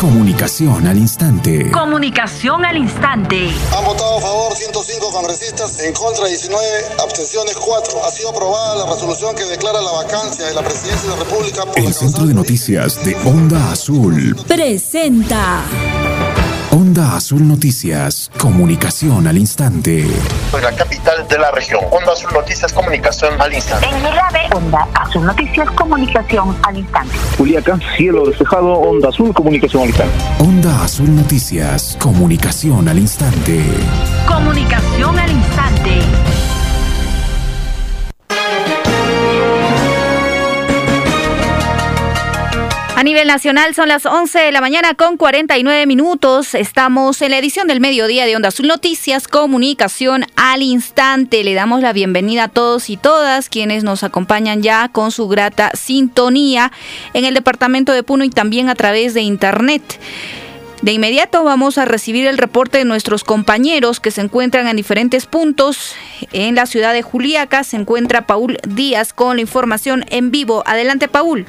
Comunicación al instante. Comunicación al instante. Han votado a favor 105 congresistas, en contra 19, abstenciones 4. Ha sido aprobada la resolución que declara la vacancia de la presidencia de la República por El Centro de Noticias de Onda Azul presenta. Onda Azul Noticias, comunicación al instante. Soy la capital de la región. Onda Azul Noticias, comunicación al instante. En Milave, Onda Azul Noticias, comunicación al instante. Juliaca, cielo despejado, Onda Azul, comunicación al instante. Onda Azul Noticias, comunicación al instante. Comunicación al instante. Nivel nacional son las 11 de la mañana con 49 minutos. Estamos en la edición del mediodía de Onda Azul Noticias, comunicación al instante. Le damos la bienvenida a todos y todas quienes nos acompañan ya con su grata sintonía en el departamento de Puno y también a través de internet. De inmediato vamos a recibir el reporte de nuestros compañeros que se encuentran en diferentes puntos. En la ciudad de Juliaca se encuentra Paul Díaz con la información en vivo. Adelante, Paul.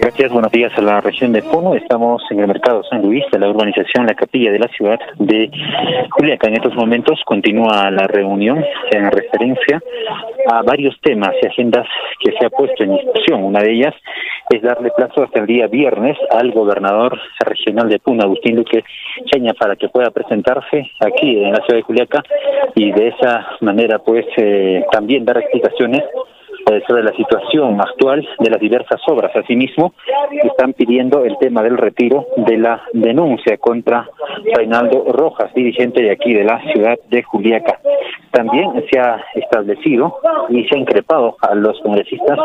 Gracias, buenos días a la región de Puno. Estamos en el mercado San Luis de la urbanización La Capilla de la ciudad de Juliaca. En estos momentos continúa la reunión en referencia a varios temas y agendas que se ha puesto en discusión. Una de ellas es darle plazo hasta el día viernes al gobernador regional de Puno, Agustín Luque Cheña, para que pueda presentarse aquí en la ciudad de Juliaca y de esa manera pues eh, también dar explicaciones sobre la situación actual de las diversas obras. Asimismo, están pidiendo el tema del retiro de la denuncia contra Reinaldo Rojas, dirigente de aquí de la ciudad de Juliaca. También se ha establecido y se ha increpado a los congresistas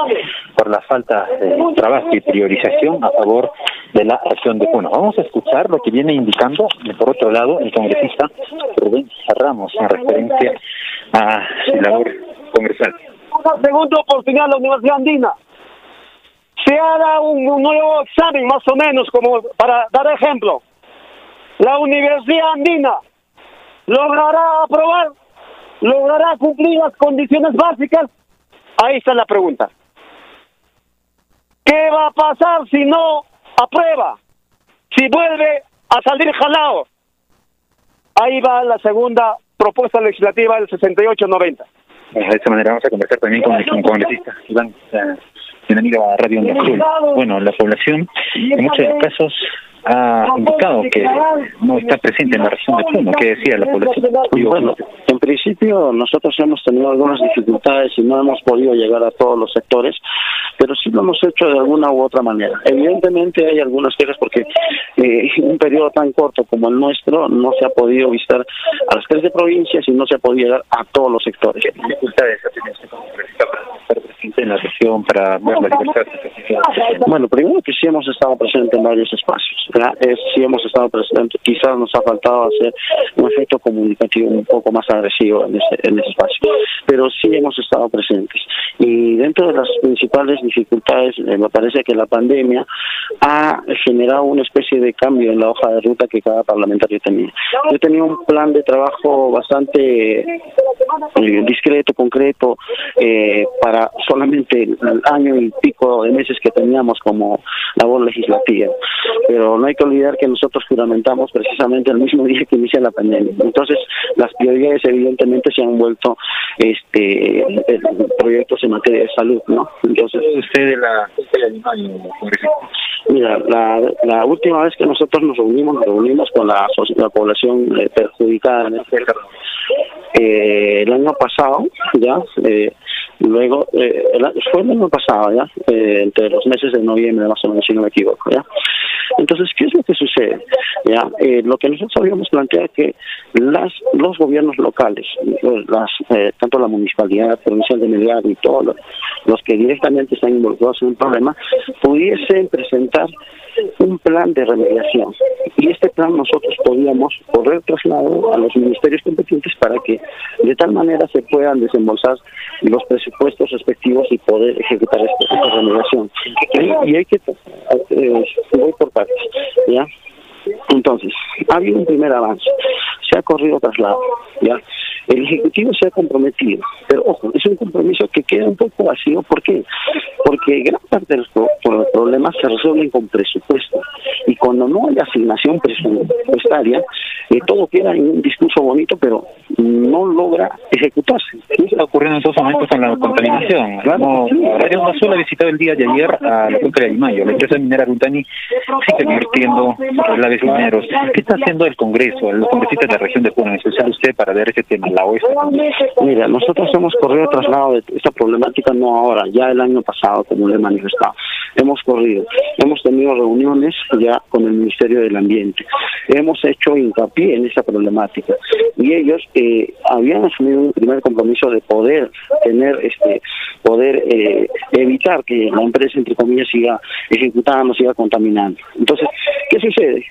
por la falta de trabajo y priorización a favor de la región de Puno. Vamos a escuchar lo que viene indicando, por otro lado, el congresista Rubén Ramos en referencia a su labor congresal segundo oportunidad la Universidad Andina. Se hará un, nuevo examen, más o menos, como para dar ejemplo. La Universidad Andina logrará aprobar, logrará cumplir las condiciones básicas. Ahí está la pregunta. ¿Qué va a pasar si no aprueba? Si vuelve a salir jalado. Ahí va la segunda propuesta legislativa del 68-90. De esta manera vamos a conversar también con el congresista Iván, bienvenido a Radio Azul. Bueno, la población en muchos casos ha indicado que no está presente en la región de Puno. ¿Qué decía la población? Bueno, en principio nosotros hemos tenido algunas dificultades y no hemos podido llegar a todos los sectores, pero sí lo hemos hecho de alguna u otra manera. Evidentemente hay algunas quejas porque eh, en un periodo tan corto como el nuestro no se ha podido visitar a las tres provincias y no se ha podido llegar a todos los sectores. ¿Qué dificultades ha tenido este presente en la región, para ver la libertad? Bueno, primero que sí hemos estado presentes en varios espacios es, si hemos estado presentes. Quizás nos ha faltado hacer un efecto comunicativo un poco más agresivo en ese, en ese espacio, pero sí hemos estado presentes. Y dentro de las principales dificultades, eh, me parece que la pandemia ha generado una especie de cambio en la hoja de ruta que cada parlamentario tenía. Yo tenía un plan de trabajo bastante eh, discreto, concreto, eh, para solamente el año y pico de meses que teníamos como labor legislativa. Pero no hay que olvidar que nosotros juramentamos precisamente el mismo día que inicia la pandemia. Entonces, las prioridades evidentemente se han vuelto este proyectos en materia de salud, ¿no? Entonces, usted de la Mira, la, la última vez que nosotros nos reunimos, nos reunimos con la, la población eh, perjudicada en este eh, el año pasado, ya, eh, luego, eh, fue el año pasado, ya, eh, entre los meses de noviembre, más o menos, si no me equivoco, ya. Entonces, ¿qué es lo que sucede? Ya, eh, lo que nosotros habíamos planteado que las, los gobiernos locales, las, eh, tanto la municipalidad provincial de Melgar y todos los, que directamente están involucrados en un problema, pudiesen presentar un plan de remediación. Y este plan nosotros podíamos poder trasladar a los ministerios competentes para que de tal manera se puedan desembolsar los presupuestos respectivos y poder ejecutar esta, remediación. Y, hay que, eh, voy por partes, ¿ya? Entonces, ha habido un primer avance, se ha corrido traslado, ¿ya? El Ejecutivo se ha comprometido, pero ojo, es un compromiso que queda un poco vacío. ¿Por qué? Porque gran parte de los, problemas se resuelven con presupuesto y cuando no hay asignación presupuestaria, eh, todo queda en un discurso bonito, pero no logra ejecutarse. ¿Qué está ocurriendo en estos momentos con la contaminación? Claro, Radio Azul ha visitado el día de ayer a la cuenca de. La empresa minera Runtani sigue invirtiendo la ¿Qué está haciendo el Congreso, los congresistas de la región de Puno, usted, para ver ese tema, la OES? Mira, nosotros hemos corrido traslado de esta problemática no ahora, ya el año pasado, como le he manifestado. Hemos corrido, hemos tenido reuniones ya con el Ministerio del Ambiente. Hemos hecho hincapié en esa problemática y ellos eh, habían asumido un primer compromiso de poder tener, este, poder eh, evitar que la empresa, entre comillas, siga ejecutando, siga contaminando. Entonces, ¿qué sucede?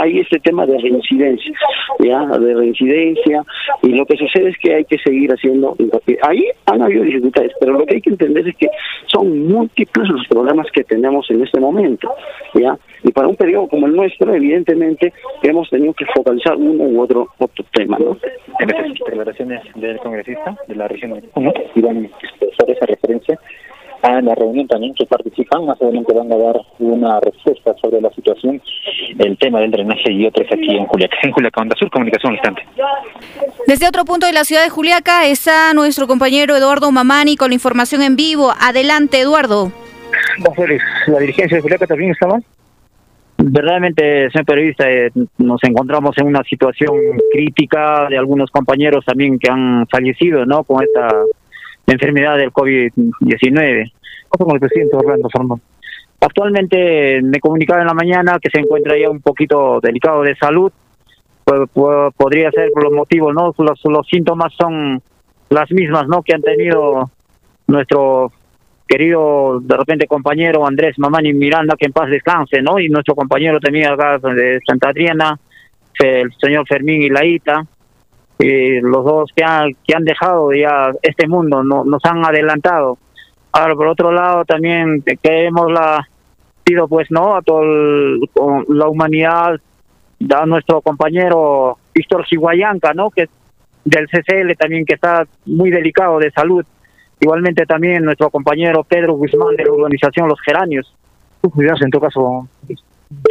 Hay este tema de reincidencia, ya, de reincidencia, y lo que sucede es que hay que seguir haciendo Ahí han habido dificultades, pero lo que hay que entender es que son múltiples los problemas que tenemos en este momento, ya, y para un periodo como el nuestro, evidentemente, hemos tenido que focalizar uno u otro otro tema, ¿no? Declaraciones del congresista de la región. De a esa referencia a la reunión también que participan. Más adelante van a dar una respuesta sobre la situación, el tema del drenaje y otros aquí en Juliaca. En Juliaca, Onda Sur, comunicación al instante. Desde otro punto de la ciudad de Juliaca está nuestro compañero Eduardo Mamani con la información en vivo. Adelante, Eduardo. la dirigencia de Juliaca también estaba. Verdaderamente, señor periodista, eh, nos encontramos en una situación crítica de algunos compañeros también que han fallecido, ¿no? Con esta enfermedad del COVID-19. con el presidente Orlando Fernando? Actualmente me comunicaba en la mañana que se encuentra ya un poquito delicado de salud. Podría ser por los motivos, ¿no? Los, los síntomas son las mismas, ¿no? Que han tenido nuestro querido, de repente, compañero Andrés Mamani Miranda, que en paz descanse, ¿no? Y nuestro compañero también acá de Santa Adriana, el señor Fermín Ilaita, y los dos que han, que han dejado ya este mundo, no, nos han adelantado. Ahora, por otro lado, también queremos la pido pues no a toda la humanidad, a nuestro compañero Víctor Siguayanca, ¿no? Que del CCL también que está muy delicado de salud. Igualmente también nuestro compañero Pedro Guzmán de la organización Los Geranios. cuidas en tu caso?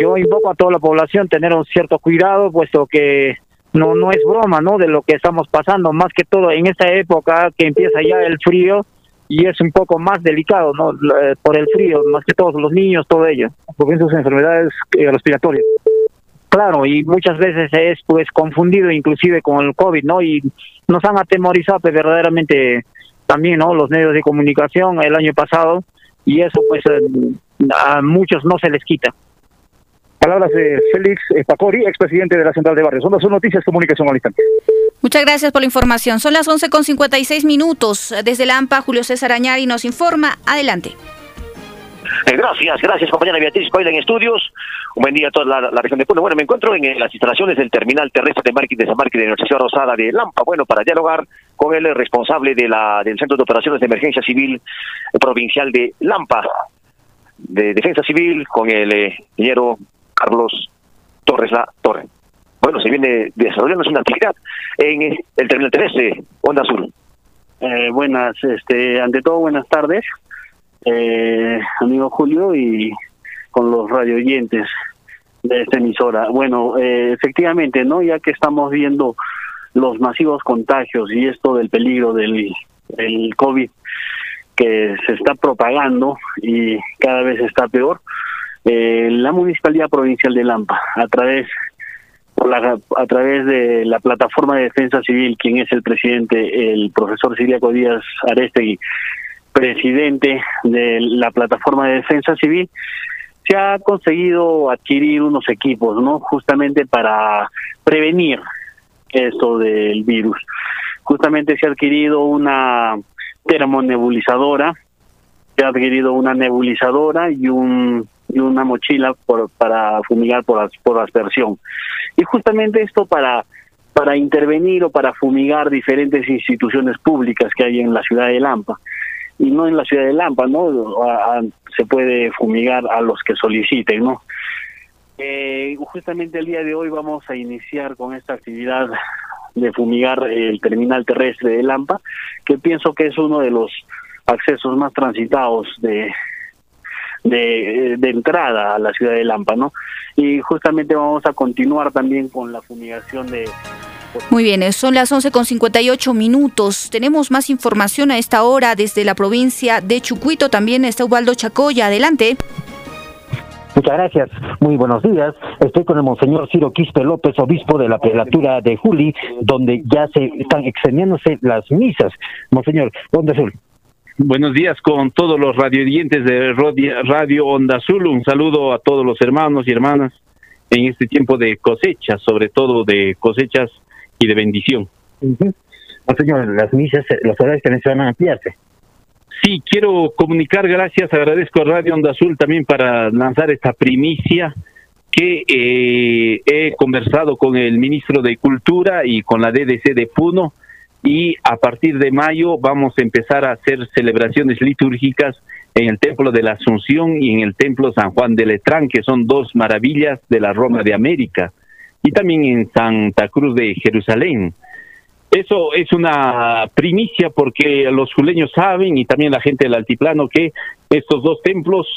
Yo invoco a toda la población tener un cierto cuidado, puesto que no no es broma, ¿no? De lo que estamos pasando, más que todo en esta época que empieza ya el frío y es un poco más delicado, ¿no? Eh, por el frío, más que todos los niños, todo ello. Por sus enfermedades eh, respiratorias. Claro, y muchas veces es pues confundido inclusive con el COVID, ¿no? Y nos han atemorizado pues, verdaderamente también, ¿no? Los medios de comunicación el año pasado y eso pues a muchos no se les quita. Palabras de Félix Pacori, expresidente de la Central de Barrios. Son las noticias, comunicación al instante. Muchas gracias por la información. Son las 11 con 56 minutos. Desde la AMPA, Julio César Añari nos informa. Adelante. Eh, gracias, gracias compañera Beatriz Coila en estudios. Un buen día a toda la, región de Puno. Bueno, me encuentro en, las instalaciones del terminal terrestre de marketing de San Martín de Ciudad Rosada de Lampa. Bueno, para dialogar con el responsable de la, del Centro de Operaciones de Emergencia Civil Provincial de Lampa, de Defensa Civil, con el eh, ingeniero Carlos Torres La Torre. Bueno, se viene desarrollando una actividad en el terminal terrestre, Onda Azul. Eh, buenas, este, ante todo, buenas tardes, eh, amigo Julio, y con los radio oyentes de esta emisora. Bueno, eh, efectivamente, ¿no? Ya que estamos viendo los masivos contagios y esto del peligro del, del COVID que se está propagando y cada vez está peor, eh, la Municipalidad Provincial de Lampa, a través a través de la plataforma de defensa civil, quien es el presidente, el profesor Siriaco Díaz Arestegui, presidente de la plataforma de defensa civil, se ha conseguido adquirir unos equipos, ¿no? Justamente para prevenir esto del virus. Justamente se ha adquirido una termonebulizadora, se ha adquirido una nebulizadora y un y una mochila por, para fumigar por, por aspersión. Y justamente esto para, para intervenir o para fumigar diferentes instituciones públicas que hay en la ciudad de Lampa. Y no en la ciudad de Lampa, ¿no? se puede fumigar a los que soliciten, ¿no? Eh, justamente el día de hoy vamos a iniciar con esta actividad de fumigar el terminal terrestre de Lampa, que pienso que es uno de los accesos más transitados de, de, de entrada a la ciudad de Lampa, ¿no? Y justamente vamos a continuar también con la fumigación de muy bien, son las 11 con 58 minutos. Tenemos más información a esta hora desde la provincia de Chucuito. También está Ubaldo Chacoya. Adelante. Muchas gracias. Muy buenos días. Estoy con el Monseñor Ciro Quispe López, obispo de la prelatura de Juli, donde ya se están extendiéndose las misas. Monseñor, ¿dónde Azul? Buenos días con todos los radioyentes de Radio Onda Azul. Un saludo a todos los hermanos y hermanas en este tiempo de cosecha, sobre todo de cosechas y de bendición. Monseñor, las misas, los horarios también se van a ampliarse. Sí, quiero comunicar, gracias, agradezco a Radio Onda Azul también para lanzar esta primicia que eh, he conversado con el ministro de Cultura y con la DDC de Puno y a partir de mayo vamos a empezar a hacer celebraciones litúrgicas en el Templo de la Asunción y en el Templo San Juan de Letrán, que son dos maravillas de la Roma de América, y también en Santa Cruz de Jerusalén. Eso es una primicia porque los juleños saben y también la gente del altiplano que estos dos templos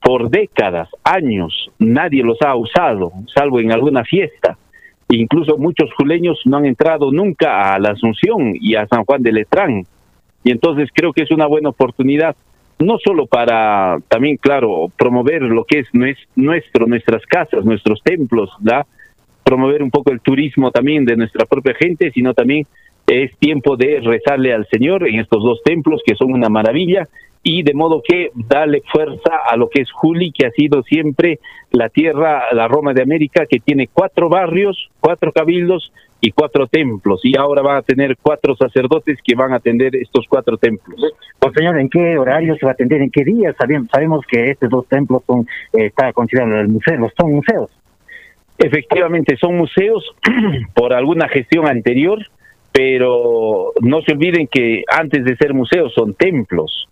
por décadas, años, nadie los ha usado, salvo en alguna fiesta. Incluso muchos juleños no han entrado nunca a la Asunción y a San Juan de Letrán. Y entonces creo que es una buena oportunidad, no solo para también, claro, promover lo que es nuestro, nuestras casas, nuestros templos, ¿da? promover un poco el turismo también de nuestra propia gente, sino también es tiempo de rezarle al Señor en estos dos templos que son una maravilla y de modo que darle fuerza a lo que es Juli, que ha sido siempre la tierra, la Roma de América, que tiene cuatro barrios, cuatro cabildos y cuatro templos, y ahora va a tener cuatro sacerdotes que van a atender estos cuatro templos. Pues señor, ¿en qué horario se va a atender? ¿En qué días? Sabemos que estos dos templos son, eh, está considerado el museo, son museos. Efectivamente, son museos por alguna gestión anterior, pero no se olviden que antes de ser museos son templos.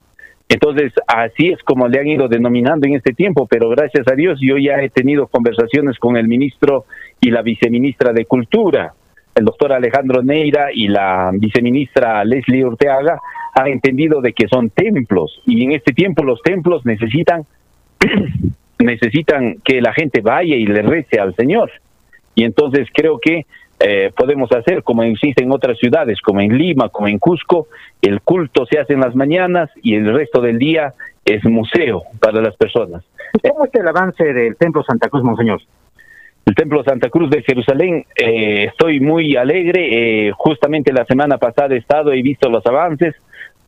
Entonces, así es como le han ido denominando en este tiempo, pero gracias a Dios yo ya he tenido conversaciones con el ministro y la viceministra de Cultura, el doctor Alejandro Neira y la viceministra Leslie Orteaga han entendido de que son templos y en este tiempo los templos necesitan necesitan que la gente vaya y le rece al Señor. Y entonces creo que eh, podemos hacer como existe en otras ciudades, como en Lima, como en Cusco, el culto se hace en las mañanas y el resto del día es museo para las personas. ¿Cómo está el avance del Templo Santa Cruz, Monseñor? El Templo Santa Cruz de Jerusalén, eh, estoy muy alegre. Eh, justamente la semana pasada he estado, he visto los avances.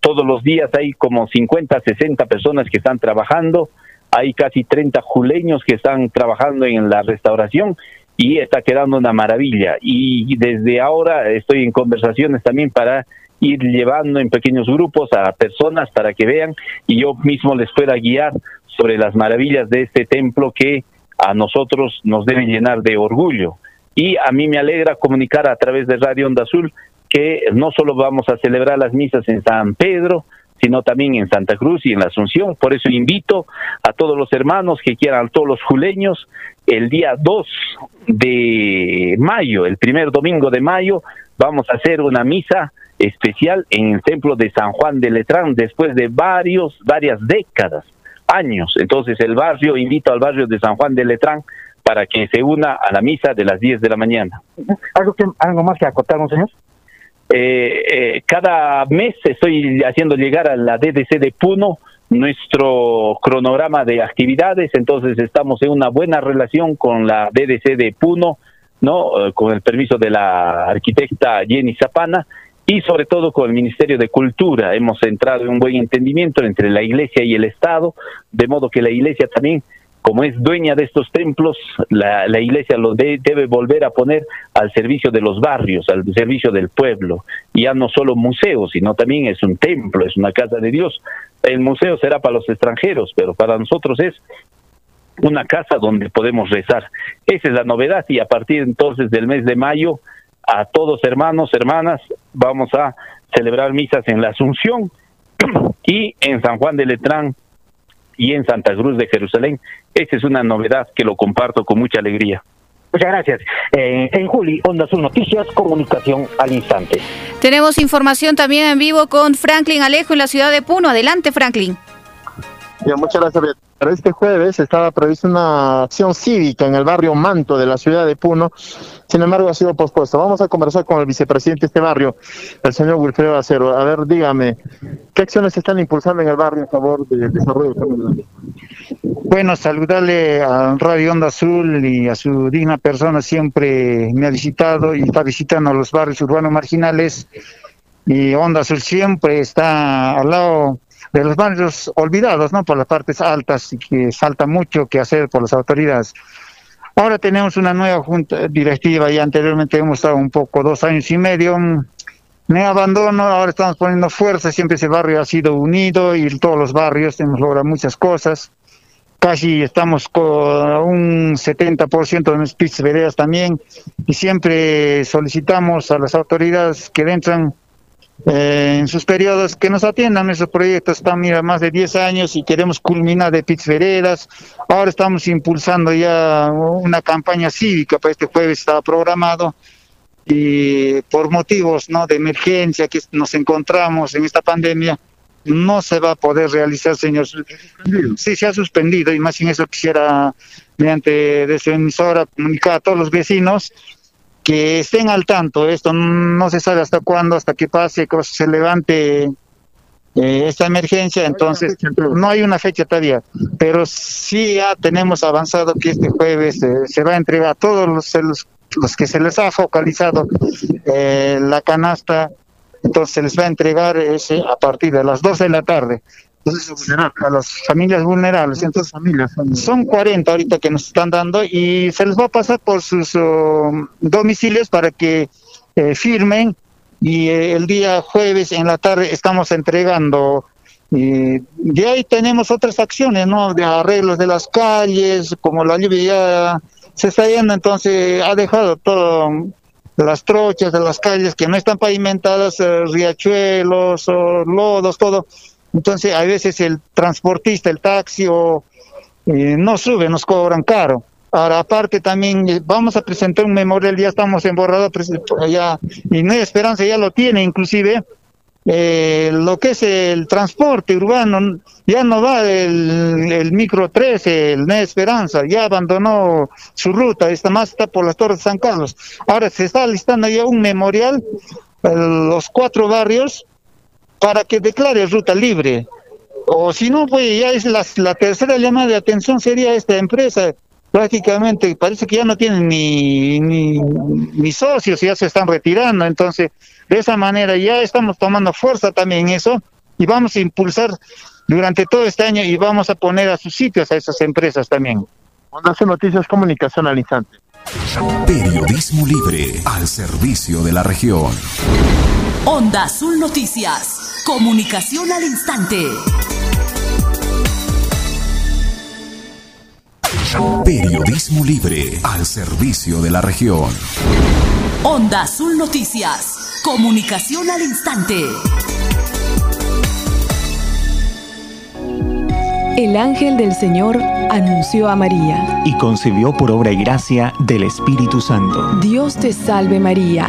Todos los días hay como 50, 60 personas que están trabajando hay casi 30 juleños que están trabajando en la restauración y está quedando una maravilla. Y desde ahora estoy en conversaciones también para ir llevando en pequeños grupos a personas para que vean y yo mismo les pueda guiar sobre las maravillas de este templo que a nosotros nos debe llenar de orgullo. Y a mí me alegra comunicar a través de Radio Onda Azul que no solo vamos a celebrar las misas en San Pedro, sino también en Santa Cruz y en la Asunción. Por eso invito a todos los hermanos que quieran, a todos los juleños, el día 2 de mayo, el primer domingo de mayo, vamos a hacer una misa especial en el templo de San Juan de Letrán después de varios, varias décadas, años. Entonces el barrio, invito al barrio de San Juan de Letrán para que se una a la misa de las 10 de la mañana. ¿Algo, que, algo más que acotar, señor? Eh, eh, cada mes estoy haciendo llegar a la DDC de Puno nuestro cronograma de actividades, entonces estamos en una buena relación con la DDC de Puno, ¿no? Eh, con el permiso de la arquitecta Jenny Zapana y sobre todo con el Ministerio de Cultura. Hemos entrado en un buen entendimiento entre la Iglesia y el Estado, de modo que la Iglesia también como es dueña de estos templos, la, iglesia lo debe volver a poner al servicio de los barrios, al servicio del pueblo. Ya no solo museo, sino también es un templo, es una casa de Dios. El museo será para los extranjeros, pero para nosotros es una casa donde podemos rezar. Esa es la novedad y a partir entonces del mes de mayo, a todos hermanos, hermanas, vamos a celebrar misas en la Asunción y en San Juan de Letrán y en Santa Cruz de Jerusalén. Esa es una novedad que lo comparto con mucha alegría. Muchas gracias. Eh, en Juli, Onda Azul Noticias, comunicación al instante. Tenemos información también en vivo con Franklin Alejo en la ciudad de Puno. Adelante, Franklin. muchas gracias, para este jueves estaba prevista una acción cívica en el barrio Manto de la ciudad de Puno, sin embargo ha sido pospuesto. Vamos a conversar con el vicepresidente de este barrio, el señor Wilfredo Acero. A ver, dígame, ¿qué acciones están impulsando en el barrio a favor del desarrollo del Bueno, saludarle a Radio Onda Azul y a su digna persona, siempre me ha visitado y está visitando los barrios urbanos marginales y Onda Azul siempre está al lado de los barrios olvidados, ¿no? Por las partes altas y que falta mucho que hacer por las autoridades. Ahora tenemos una nueva junta directiva y anteriormente hemos estado un poco, dos años y medio. Me abandono, ahora estamos poniendo fuerza, siempre ese barrio ha sido unido y todos los barrios hemos logrado muchas cosas. Casi estamos con un 70% de nuestras veredas también y siempre solicitamos a las autoridades que entran eh, en sus periodos que nos atiendan esos proyectos. Están mira, más de 10 años y queremos culminar de pits veredas. Ahora estamos impulsando ya una campaña cívica para este jueves, estaba programado. Y por motivos ¿no? de emergencia que nos encontramos en esta pandemia, no se va a poder realizar, señor. Sí, se ha suspendido y más sin eso quisiera, mediante de su emisora, comunicar a todos los vecinos que estén al tanto. Esto no se sabe hasta cuándo, hasta que pase, que se levante eh, esta emergencia, entonces no hay una fecha todavía, pero sí ya tenemos avanzado que este jueves eh, se va a entregar a todos los, los, que se les ha focalizado eh, la canasta, entonces se les va a entregar ese a partir de las 2 de la tarde a las familias vulnerables. Entonces, familias, son 40 ahorita que nos están dando y se les va a pasar por sus um, domicilios para que eh, firmen y eh, el día jueves en la tarde estamos entregando. Y de ahí tenemos otras acciones, ¿no? De arreglos de las calles, como la lluvia ya se está yendo, entonces ha dejado todo las trochas de las calles que no están pavimentadas, eh, riachuelos o lodos, todo entonces, a veces el transportista, el taxi, o, eh, no sube, nos cobran caro. Ahora, aparte también eh, vamos a presentar un memorial, ya estamos en borrador, ya, y No hay Esperanza ya lo tiene, inclusive, eh, lo que es el transporte urbano, ya no va el, el micro 13, el Nueva Esperanza, ya abandonó su ruta, está más está por las Torres de San Carlos. Ahora se está listando ya un memorial, los cuatro barrios, para que declare ruta libre. O si no, pues ya es la, tercera llamada de atención sería esta empresa. Prácticamente parece que ya no tienen ni, ni, ni socios, ya se están retirando. Entonces, de esa manera ya estamos tomando fuerza también eso y vamos a impulsar durante todo este año y vamos a poner a sus sitios a esas empresas también. hace Noticias Comunicación al instante. Periodismo libre al servicio de la región. Onda Azul Noticias. Comunicación al instante. Periodismo libre al servicio de la región. Onda Azul Noticias. Comunicación al instante. El ángel del Señor anunció a María. Y concibió por obra y gracia del Espíritu Santo. Dios te salve María,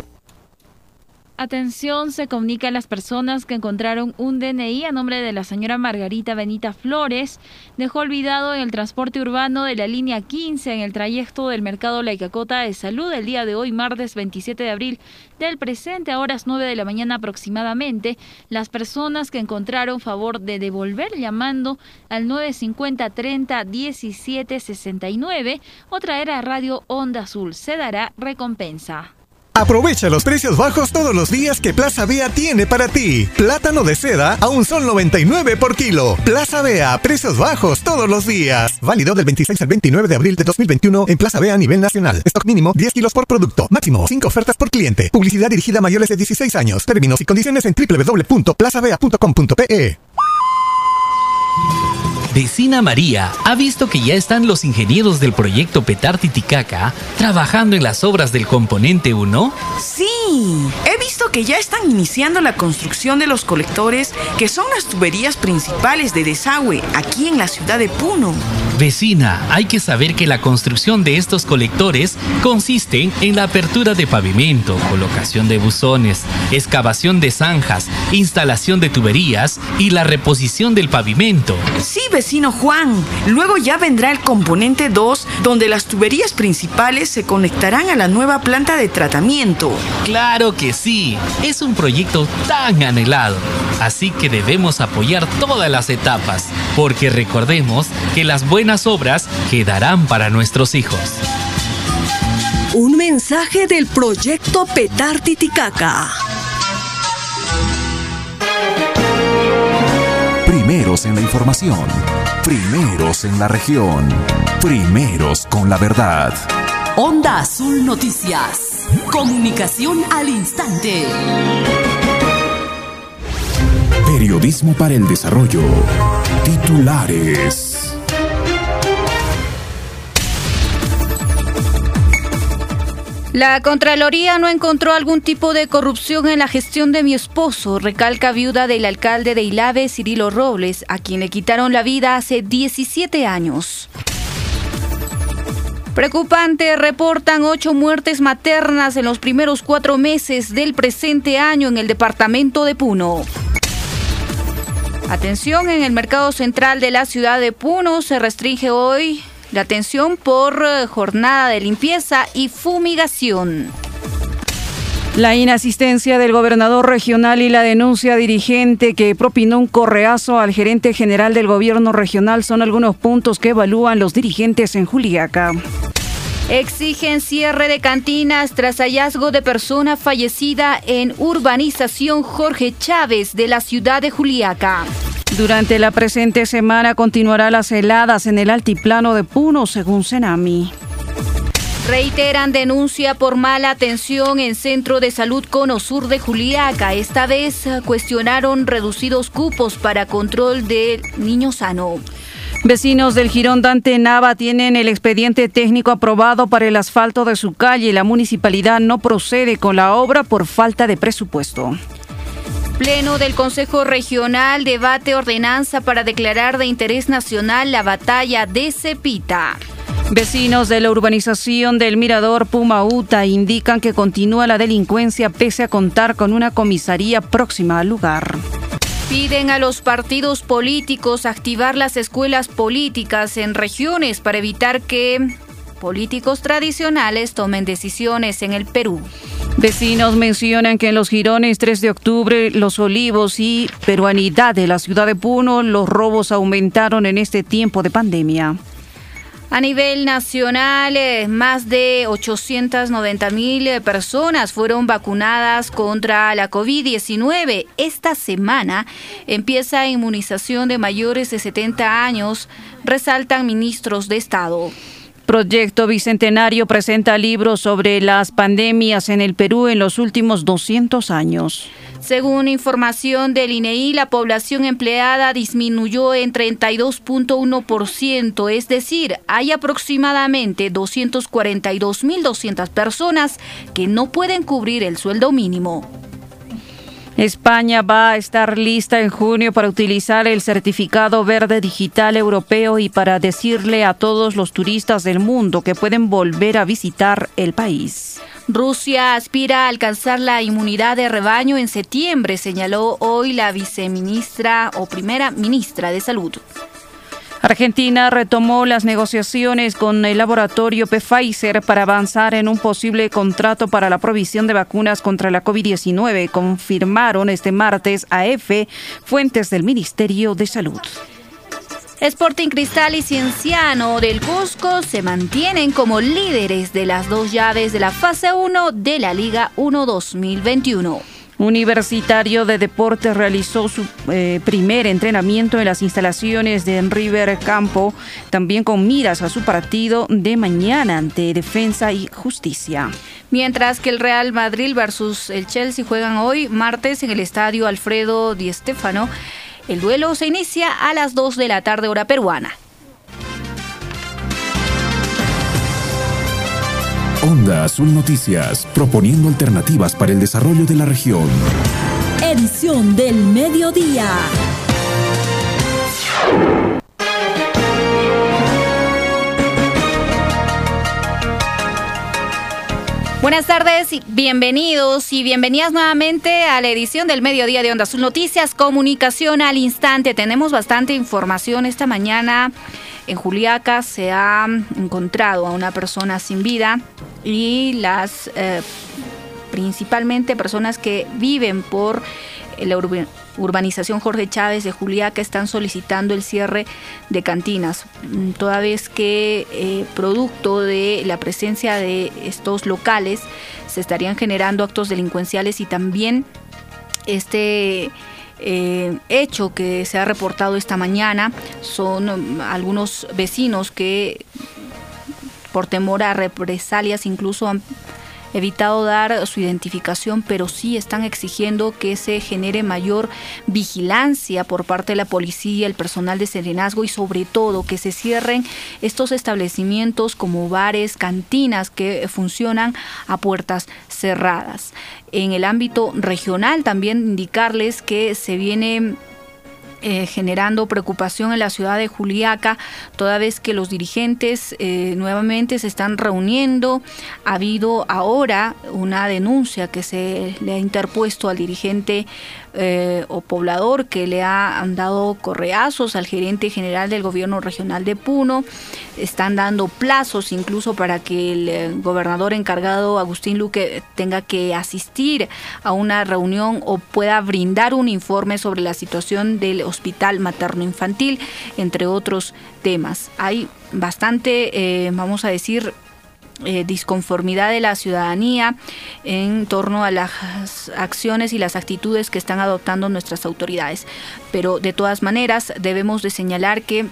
Atención, se comunica a las personas que encontraron un DNI a nombre de la señora Margarita Benita Flores. Dejó olvidado en el transporte urbano de la línea 15 en el trayecto del mercado La Icacota de Salud el día de hoy, martes 27 de abril del presente, a horas 9 de la mañana aproximadamente. Las personas que encontraron favor de devolver llamando al 950 30 17 69 o traer a Radio Onda Azul. Se dará recompensa. Aprovecha los precios bajos todos los días que Plaza Bea tiene para ti. Plátano de seda a un sol 99 por kilo. Plaza Bea, precios bajos todos los días. Válido del 26 al 29 de abril de 2021 en Plaza Bea a nivel nacional. Stock mínimo 10 kilos por producto. Máximo 5 ofertas por cliente. Publicidad dirigida a mayores de 16 años. Términos y condiciones en www.plazabea.com.pe. Vecina María ha visto que ya están los ingenieros del proyecto Petar Titicaca trabajando en las obras del componente 1. Sí, he visto que ya están iniciando la construcción de los colectores que son las tuberías principales de desagüe aquí en la ciudad de Puno. Vecina, hay que saber que la construcción de estos colectores consiste en la apertura de pavimento, colocación de buzones, excavación de zanjas, instalación de tuberías y la reposición del pavimento. Sí, vecino Juan. Luego ya vendrá el componente 2, donde las tuberías principales se conectarán a la nueva planta de tratamiento. Claro que sí, es un proyecto tan anhelado. Así que debemos apoyar todas las etapas, porque recordemos que las buenas obras quedarán para nuestros hijos. Un mensaje del proyecto Petar Titicaca. Primeros en la información. Primeros en la región. Primeros con la verdad. Onda Azul Noticias. Comunicación al instante. Periodismo para el desarrollo. Titulares. La Contraloría no encontró algún tipo de corrupción en la gestión de mi esposo, recalca viuda del alcalde de Ilave, Cirilo Robles, a quien le quitaron la vida hace 17 años. Preocupante, reportan ocho muertes maternas en los primeros cuatro meses del presente año en el departamento de Puno. Atención, en el mercado central de la ciudad de Puno se restringe hoy la atención por eh, jornada de limpieza y fumigación. La inasistencia del gobernador regional y la denuncia dirigente que propinó un correazo al gerente general del gobierno regional son algunos puntos que evalúan los dirigentes en Juliaca. Exigen cierre de cantinas tras hallazgo de persona fallecida en urbanización Jorge Chávez de la ciudad de Juliaca. Durante la presente semana continuará las heladas en el altiplano de Puno, según Senami. Reiteran denuncia por mala atención en Centro de Salud Cono Sur de Juliaca. Esta vez cuestionaron reducidos cupos para control del niño sano. Vecinos del Girón Dante Nava tienen el expediente técnico aprobado para el asfalto de su calle. La municipalidad no procede con la obra por falta de presupuesto. Pleno del Consejo Regional debate ordenanza para declarar de interés nacional la batalla de Cepita. Vecinos de la urbanización del Mirador Pumauta indican que continúa la delincuencia pese a contar con una comisaría próxima al lugar. Piden a los partidos políticos activar las escuelas políticas en regiones para evitar que políticos tradicionales tomen decisiones en el Perú. Vecinos mencionan que en los girones 3 de octubre, Los Olivos y Peruanidad de la ciudad de Puno, los robos aumentaron en este tiempo de pandemia. A nivel nacional, eh, más de 890 mil eh, personas fueron vacunadas contra la COVID-19. Esta semana empieza inmunización de mayores de 70 años, resaltan ministros de Estado. Proyecto Bicentenario presenta libros sobre las pandemias en el Perú en los últimos 200 años. Según información del INEI, la población empleada disminuyó en 32.1%, es decir, hay aproximadamente 242.200 personas que no pueden cubrir el sueldo mínimo. España va a estar lista en junio para utilizar el certificado verde digital europeo y para decirle a todos los turistas del mundo que pueden volver a visitar el país. Rusia aspira a alcanzar la inmunidad de rebaño en septiembre, señaló hoy la viceministra o primera ministra de Salud. Argentina retomó las negociaciones con el laboratorio Pfizer para avanzar en un posible contrato para la provisión de vacunas contra la COVID-19, confirmaron este martes a EFE fuentes del Ministerio de Salud. Sporting Cristal y Cienciano del Cusco se mantienen como líderes de las dos llaves de la fase 1 de la Liga 1 2021. Universitario de Deportes realizó su eh, primer entrenamiento en las instalaciones de River Campo, también con miras a su partido de mañana ante Defensa y Justicia. Mientras que el Real Madrid versus el Chelsea juegan hoy, martes, en el estadio Alfredo Di Stéfano. El duelo se inicia a las 2 de la tarde hora peruana. Onda Azul Noticias, proponiendo alternativas para el desarrollo de la región. Edición del mediodía. Buenas tardes, y bienvenidos y bienvenidas nuevamente a la edición del mediodía de Onda Azul Noticias, comunicación al instante. Tenemos bastante información esta mañana. En Juliaca se ha encontrado a una persona sin vida y las eh, principalmente personas que viven por la urbanización Jorge Chávez de Juliaca están solicitando el cierre de cantinas, toda vez que eh, producto de la presencia de estos locales se estarían generando actos delincuenciales y también este eh, hecho que se ha reportado esta mañana son mm, algunos vecinos que por temor a represalias incluso han evitado dar su identificación, pero sí están exigiendo que se genere mayor vigilancia por parte de la policía, el personal de serenazgo y sobre todo que se cierren estos establecimientos como bares, cantinas que funcionan a puertas cerradas. En el ámbito regional también indicarles que se viene eh, generando preocupación en la ciudad de Juliaca, toda vez que los dirigentes eh, nuevamente se están reuniendo. Ha habido ahora una denuncia que se le ha interpuesto al dirigente eh, o poblador que le ha dado correazos al gerente general del gobierno regional de Puno. Están dando plazos incluso para que el eh, gobernador encargado Agustín Luque tenga que asistir a una reunión o pueda brindar un informe sobre la situación del hospital materno infantil, entre otros temas. Hay bastante, eh, vamos a decir, eh, disconformidad de la ciudadanía en torno a las acciones y las actitudes que están adoptando nuestras autoridades. Pero de todas maneras debemos de señalar que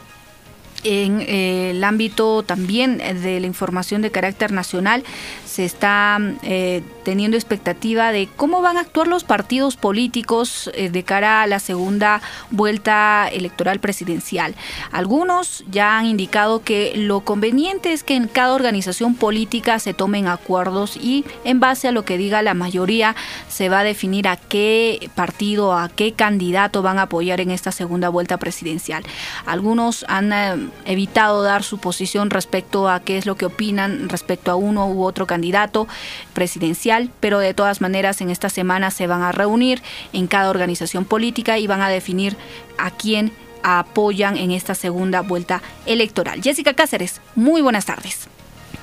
en eh, el ámbito también de la información de carácter nacional se está eh, teniendo expectativa de cómo van a actuar los partidos políticos eh, de cara a la segunda vuelta electoral presidencial. Algunos ya han indicado que lo conveniente es que en cada organización política se tomen acuerdos y en base a lo que diga la mayoría se va a definir a qué partido, a qué candidato van a apoyar en esta segunda vuelta presidencial. Algunos han evitado dar su posición respecto a qué es lo que opinan respecto a uno u otro candidato presidencial pero de todas maneras en esta semana se van a reunir en cada organización política y van a definir a quién apoyan en esta segunda vuelta electoral. Jessica Cáceres, muy buenas tardes.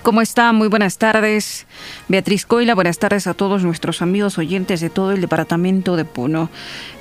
¿Cómo está? Muy buenas tardes. Beatriz Coila, buenas tardes a todos nuestros amigos oyentes de todo el departamento de Puno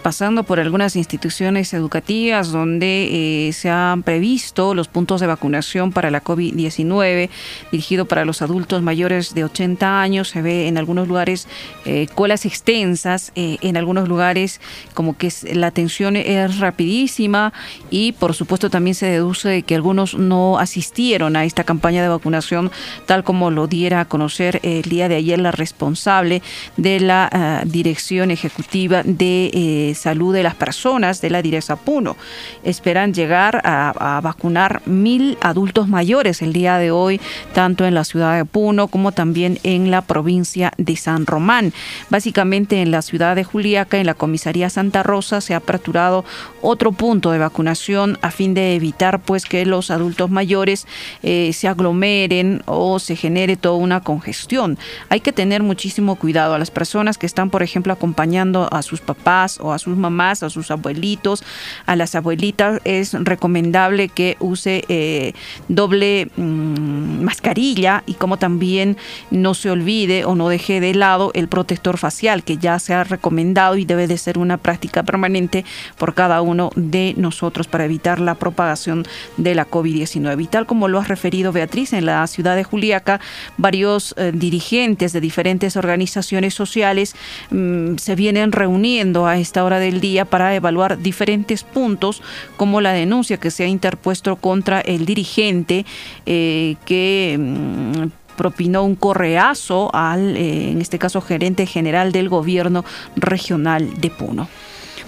pasando por algunas instituciones educativas donde eh, se han previsto los puntos de vacunación para la COVID-19 dirigido para los adultos mayores de 80 años. Se ve en algunos lugares eh, colas extensas, eh, en algunos lugares como que la atención es rapidísima y por supuesto también se deduce de que algunos no asistieron a esta campaña de vacunación tal como lo diera a conocer el día de ayer la responsable de la ah, Dirección Ejecutiva de eh, Salud de las Personas de la Direza Puno. Esperan llegar a, vacunar mil adultos mayores el día de hoy, tanto en la ciudad de Puno como también en la provincia de San Román. Básicamente en la ciudad de Juliaca, en la comisaría Santa Rosa, se ha aperturado otro punto de vacunación a fin de evitar pues que los adultos mayores eh, se aglomeren se genere toda una congestión. Hay que tener muchísimo cuidado a las personas que están, por ejemplo, acompañando a sus papás o a sus mamás, a sus abuelitos, a las abuelitas, es recomendable que use eh, doble mm, mascarilla y como también no se olvide o no deje de lado el protector facial que ya se ha recomendado y debe de ser una práctica permanente por cada uno de nosotros para evitar la propagación de la COVID-19. Y tal como lo ha referido Beatriz, en la ciudad de Juliaca, varios eh, dirigentes de diferentes organizaciones sociales mm, se vienen reuniendo a esta hora del día para evaluar diferentes puntos, como la denuncia que se ha interpuesto contra el dirigente eh, que mm, propinó un correazo al, eh, en este caso, gerente general del gobierno regional de Puno.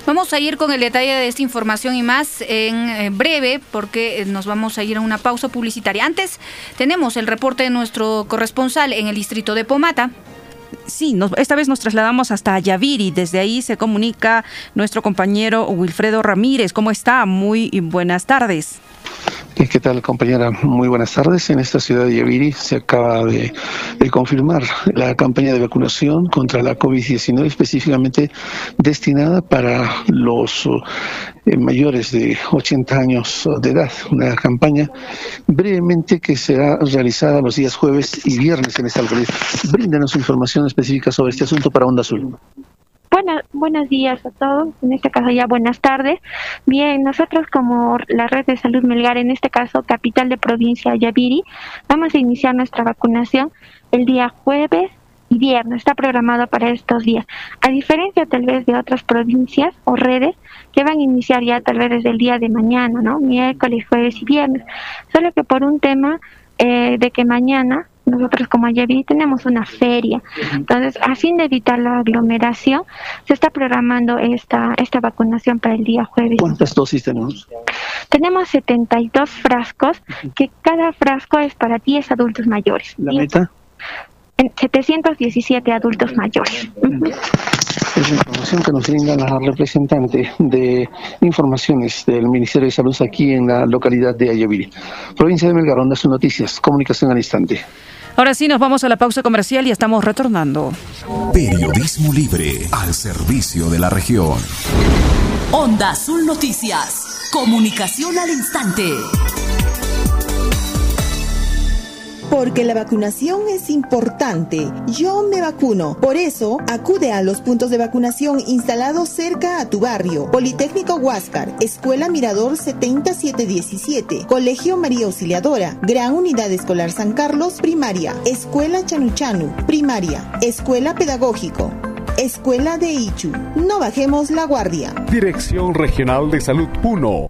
Vamos a ir con el detalle de esta información y más en eh, breve porque eh, nos vamos a ir a una pausa publicitaria. Antes tenemos el reporte de nuestro corresponsal en el distrito de Pomata. Sí, esta vez nos trasladamos hasta Yaviri. Desde ahí se comunica nuestro compañero Wilfredo Ramírez. ¿Cómo está? Muy buenas tardes. ¿Qué tal, compañera? Muy buenas tardes. En esta ciudad de Yaviri se acaba de, confirmar la campaña de vacunación contra la COVID-19, específicamente destinada para los eh, mayores de 80 años de edad. Una campaña brevemente que será realizada los días jueves y viernes en esta localidad. Bríndanos información específica sobre este asunto para Onda Azul. Bueno, buenos días a todos, en este caso ya buenas tardes. Bien, nosotros como la red de salud Melgar, en este caso capital de provincia Yaviri, vamos a iniciar nuestra vacunación el día jueves y viernes, está programado para estos días. A diferencia tal vez de otras provincias o redes que van a iniciar ya tal vez desde el día de mañana, ¿no? Miércoles, jueves y viernes. Solo que por un tema eh, de que mañana nosotros como Yavi tenemos una feria. Entonces, a fin de evitar la aglomeración, se está programando esta, esta vacunación para el día jueves. ¿Cuántas dosis tenemos? Tenemos 72 frascos, que cada frasco es para 10 adultos mayores. ¿La meta? 717 adultos mayores. Es la información que nos brinda la representante de informaciones del Ministerio de Salud aquí en la localidad de Ayoviri. Provincia de Melgaronda, sus noticias, comunicación al instante. Ahora sí, nos vamos a la pausa comercial y estamos retornando. Periodismo libre al servicio de la región. Onda Azul Noticias. Comunicación al instante. Porque la vacunación es importante. Yo me vacuno. Por eso, acude a los puntos de vacunación instalados cerca a tu barrio. Politécnico Huáscar, Escuela Mirador 7717, Colegio María Auxiliadora, Gran Unidad Escolar San Carlos, Primaria, Escuela Chanuchanu, Primaria, Escuela Pedagógico. Escuela de Ichu. No bajemos la guardia. Dirección Regional de Salud Puno.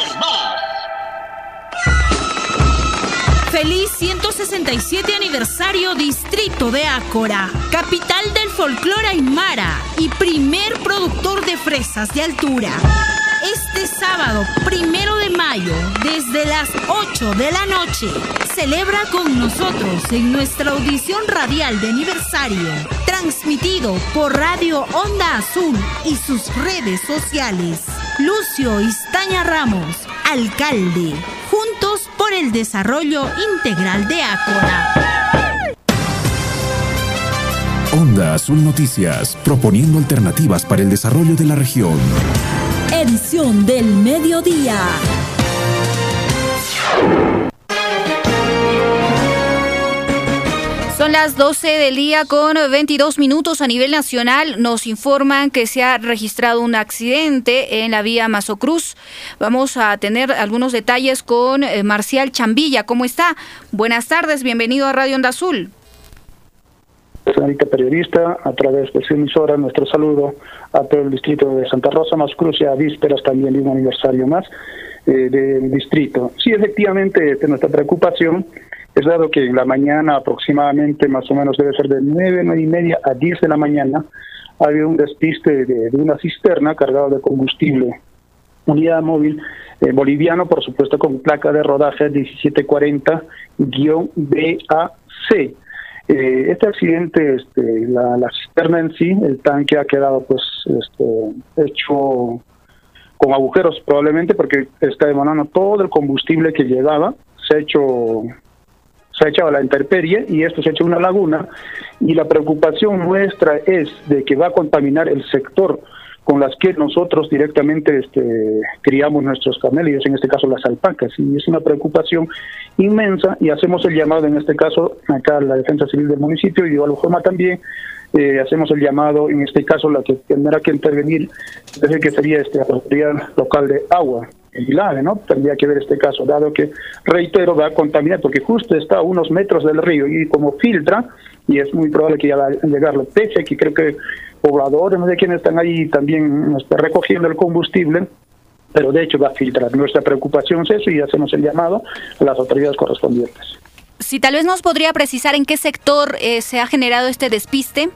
167 aniversario Distrito de Ácora, capital del folclore aymara y primer productor de fresas de altura. Este sábado, primero de mayo, desde las 8 de la noche, celebra con nosotros en nuestra audición radial de aniversario, transmitido por Radio Onda Azul y sus redes sociales. Lucio Istaña Ramos, alcalde. Juntos por el desarrollo integral de Ácora. Onda Azul Noticias, proponiendo alternativas para el desarrollo de la región. Edición del mediodía. Son las 12 del día con 22 minutos a nivel nacional. Nos informan que se ha registrado un accidente en la vía Mazocruz. Vamos a tener algunos detalles con eh, Marcial Chambilla. ¿Cómo está? Buenas tardes, bienvenido a Radio Onda Azul. Señorita periodista, a través de su emisora, nuestro saludo a todo el distrito de Santa Rosa, Mazocruz y a vísperas también de un aniversario más eh, del distrito. Sí, efectivamente, este, nuestra preocupación es dado que en la mañana aproximadamente, más o menos debe ser de 9, 9 y media a 10 de la mañana, ha habido un despiste de, una cisterna cargada de combustible. Unidad móvil eh, boliviano, por supuesto, con placa de rodaje 1740-BAC. Eh, este accidente, este, la, la, cisterna en sí, el tanque ha quedado pues este, hecho con agujeros probablemente porque está demandando todo el combustible que llegaba, se ha hecho se ha echado la intemperie y esto se ha hecho una laguna. Y la preocupación nuestra es de que va a contaminar el sector con las que nosotros directamente este, criamos nuestros camellos, en este caso las alpacas, y es una preocupación inmensa y hacemos el llamado en este caso acá a la Defensa Civil del municipio y de forma también eh, hacemos el llamado, en este caso la que tendrá que intervenir desde que sería este, la autoridad local de agua, el ILADE, ¿no? Tendría que ver este caso, dado que, reitero, va a contaminar, porque justo está a unos metros del río y como filtra, y es muy probable que ya va a llegar la pecha, que creo que pobladores, no sé quiénes están ahí también está recogiendo el combustible, pero de hecho va a filtrar. Nuestra preocupación es eso y hacemos el llamado a las autoridades correspondientes. Si tal vez nos podría precisar en qué sector eh, se ha generado este despiste.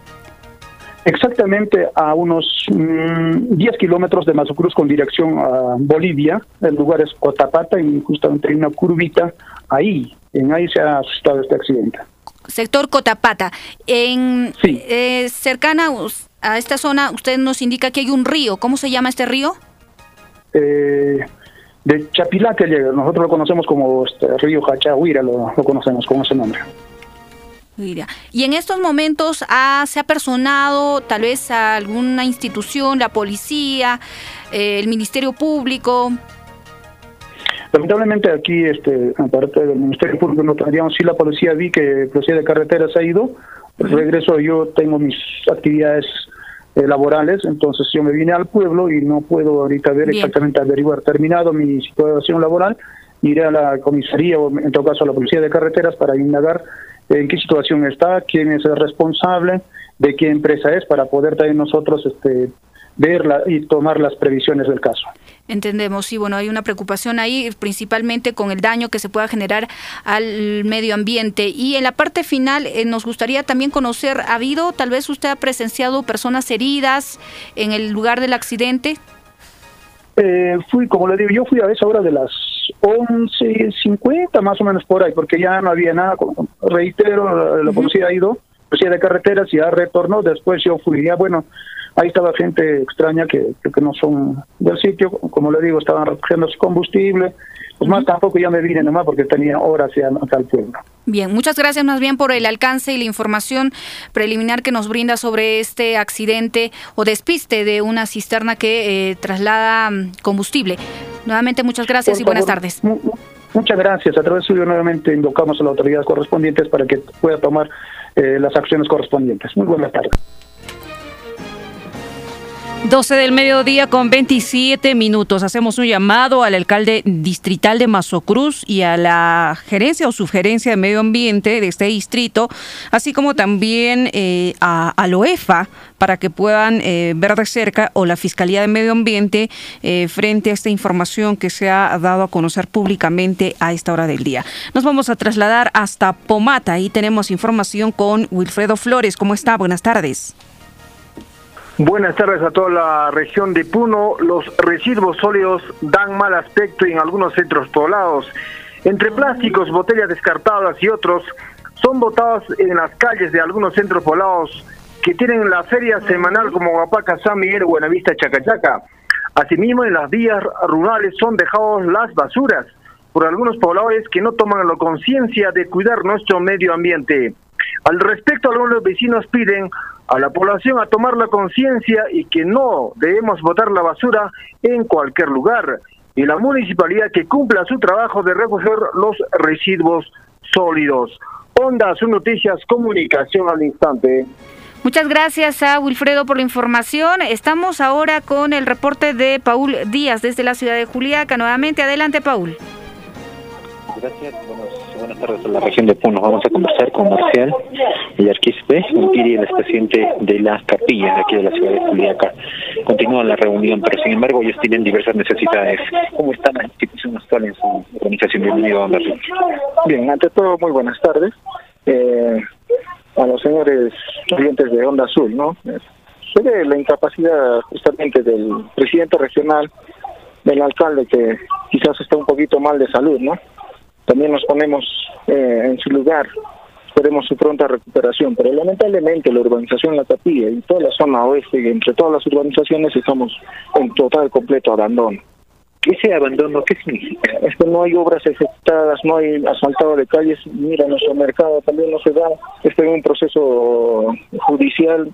Exactamente a unos 10 mm, kilómetros de Mazucruz con dirección a Bolivia. El lugar es Cotapata y justamente hay una curvita ahí. En ahí se ha asustado este accidente. Sector Cotapata. En eh, cercana a esta zona, usted nos indica que hay un río. ¿Cómo se llama este río? Eh, de Chapilá que llega. Nosotros lo conocemos como este, río Hachahuira, lo, lo conocemos con ese nombre. Y en estos momentos se ha personado tal vez a alguna institución, la policía, eh, el Ministerio Público. Lamentablemente aquí, este, aparte del Ministerio Público, no tendríamos, sí la policía vi que la policía de carreteras ha ido, regreso yo tengo mis actividades eh, laborales, entonces yo me vine al pueblo y no puedo ahorita ver exactamente averiguar terminado mi situación laboral, iré a la comisaría o en todo caso a la policía de carreteras para indagar en qué situación está, quién es el responsable, de qué empresa es, para poder también nosotros este, verla y tomar las previsiones del caso. Entendemos, sí, bueno, hay una preocupación ahí, principalmente con el daño que se pueda generar al medio ambiente. Y en la parte final, eh, nos gustaría también conocer, ¿ha habido, tal vez usted ha presenciado personas heridas en el lugar del accidente? Eh, fui, como le digo, yo fui a esa hora de las 11.50 más o menos por ahí, porque ya no había nada, reitero, la, policía ha ido, policía de carreteras ya retornó, después yo fui, ya bueno, ahí estaba gente extraña que, que no son del sitio, como le digo, estaban recogiendo su combustible, pues más tampoco ya me vine nomás porque tenía horas ya acá al pueblo. Bien, muchas gracias más bien por el alcance y la información preliminar que nos brinda sobre este accidente o despiste de una cisterna que eh, traslada mm, combustible. Nuevamente muchas gracias y buenas tardes. Muchas gracias. A través suyo nuevamente invocamos a las autoridades correspondientes para que pueda tomar eh, las acciones correspondientes. Muy buenas tardes. 12 del mediodía con 27 minutos. Hacemos un llamado al alcalde distrital de Mazocruz y a la gerencia o sugerencia de medio ambiente de este distrito, así como también eh, a, a OEFA para que puedan eh, ver de cerca o la Fiscalía de Medio Ambiente eh, frente a esta información que se ha dado a conocer públicamente a esta hora del día. Nos vamos a trasladar hasta Pomata. Ahí tenemos información con Wilfredo Flores. ¿Cómo está? Buenas tardes. Buenas tardes a toda la región de Puno. Los residuos sólidos dan mal aspecto en algunos centros poblados. Entre plásticos, botellas descartadas y otros, son botados en las calles de algunos centros poblados que tienen la feria semanal como Guapaca, San Miguel, Buenavista, Chacachaca. Asimismo, en las vías rurales son dejados las basuras por algunos pobladores que no toman la conciencia de cuidar nuestro medio ambiente. Al respecto, algunos vecinos piden a la población a tomar la conciencia y que no debemos botar la basura en cualquier lugar y la municipalidad que cumpla su trabajo de recoger los residuos sólidos. Onda, sus noticias, comunicación al instante. Muchas gracias a Wilfredo por la información. Estamos ahora con el reporte de Paul Díaz desde la ciudad de Juliaca. Nuevamente, adelante, Paul. Gracias. Buenas tardes a la región de Puno. Vamos a conversar con Marcial Yarquispe, un el presidente de las capillas de aquí de la ciudad de Juliaca. Continúa la reunión, pero sin embargo ellos tienen diversas necesidades. ¿Cómo está la institución actual en su organización? Bienvenido a Bien, ante todo, muy buenas tardes. Eh, a los señores clientes de Onda Azul, ¿no? Se ve la incapacidad justamente del presidente regional, del alcalde que quizás está un poquito mal de salud, ¿no? También nos ponemos eh, en su lugar, esperemos su pronta recuperación, pero lamentablemente la urbanización La Capilla y toda la zona oeste, entre todas las urbanizaciones, estamos en total, completo abandono. Ese abandono, ¿qué significa? Es que no hay obras ejecutadas, no hay asfaltado de calles, mira, nuestro mercado también no se da, está en un proceso judicial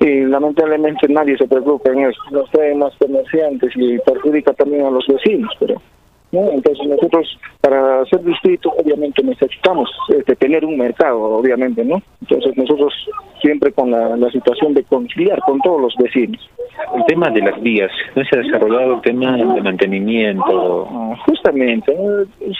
y lamentablemente nadie se preocupa en eso. Nos traen más comerciantes y perjudica también a los vecinos, pero entonces nosotros para ser distrito obviamente necesitamos este, tener un mercado, obviamente, ¿no? Entonces nosotros siempre con la, situación de conciliar con todos los vecinos. El tema de las vías, ¿no se ha desarrollado el tema de mantenimiento? Ah, justamente,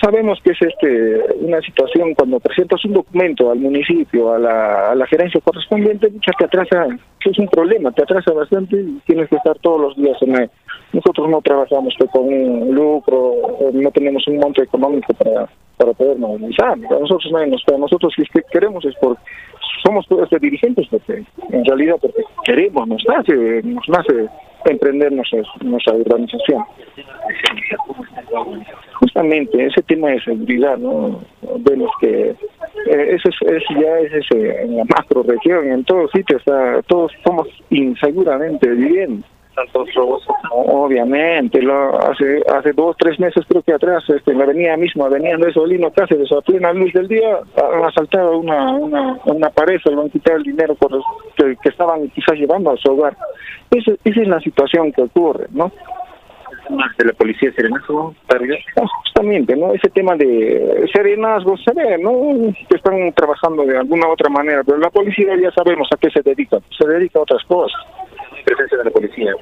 sabemos que es este una situación cuando presentas un documento al municipio, a la, a la gerencia correspondiente, mucha te atrasa, es un problema, te atrasa bastante y tienes que estar todos los días en ahí. Nosotros no trabajamos pues, con un lucro, no tenemos un monto económico para, para poder movilizar. nosotros nosotros si que queremos es porque somos todos dirigentes porque en realidad porque queremos, nos nace, nos nace emprender nuestra, nuestra organización. Justamente ese tema de seguridad, ¿no? Vemos que eh, eso es, ya es ese, en la macro región, en todos sitios, todos somos inseguramente viviendo tantos robos? Obviamente, lo, hace hace dos, tres meses creo que atrás, este, en la avenida misma, avenida de Solino Cáceres, a plena luz del día, han asaltado una, una, una pareja, le han quitado el dinero por que, que, estaban quizás llevando a su hogar. Esa, esa es la situación que ocurre, ¿no? de la policía serenazgo justamente no ese tema de serenazgo se ve no que están trabajando de alguna u otra manera pero la policía ya sabemos a qué se dedica se dedica a otras cosas presencia de la policía.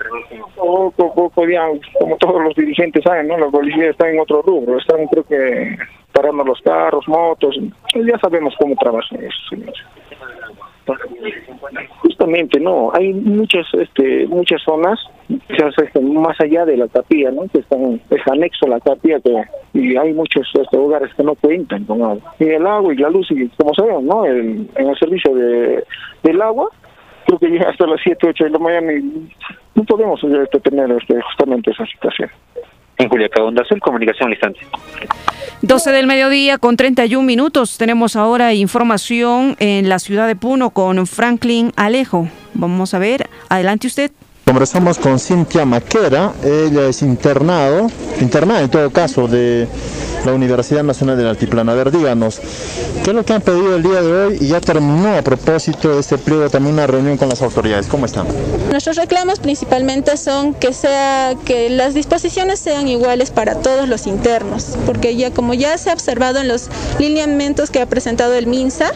Poco, poco, digamos, como todos los dirigentes saben, ¿no? La policía está en otro rubro, están creo que parando los carros, motos, ya sabemos cómo trabajan señores. Justamente, no, hay muchas, este, muchas zonas, este, más allá de la capilla, ¿no? Que están, es anexo a la capilla que, y hay muchos este, hogares que no cuentan con agua. Y el agua y la luz, y como sabemos, ¿no? El, en el servicio de, del agua, creo que llega hasta las 7, 8 de la mañana y no podemos este, tener este, justamente esa situación. En Juliaca, Onda Azul, comunicación al instante. 12 del mediodía con 31 minutos. Tenemos ahora información en la ciudad de Puno con Franklin Alejo. Vamos a ver, adelante usted. Conversamos con Cintia Maquera, ella es internado, internada en todo caso de la Universidad Nacional del Altiplano. A ver, díganos, ¿qué es lo que han pedido el día de hoy? Y ya terminó a propósito de este periodo también una reunión con las autoridades. ¿Cómo están? Nuestros reclamos principalmente son que sea que las disposiciones sean iguales para todos los internos, porque ya como ya se ha observado en los lineamientos que ha presentado el MINSA,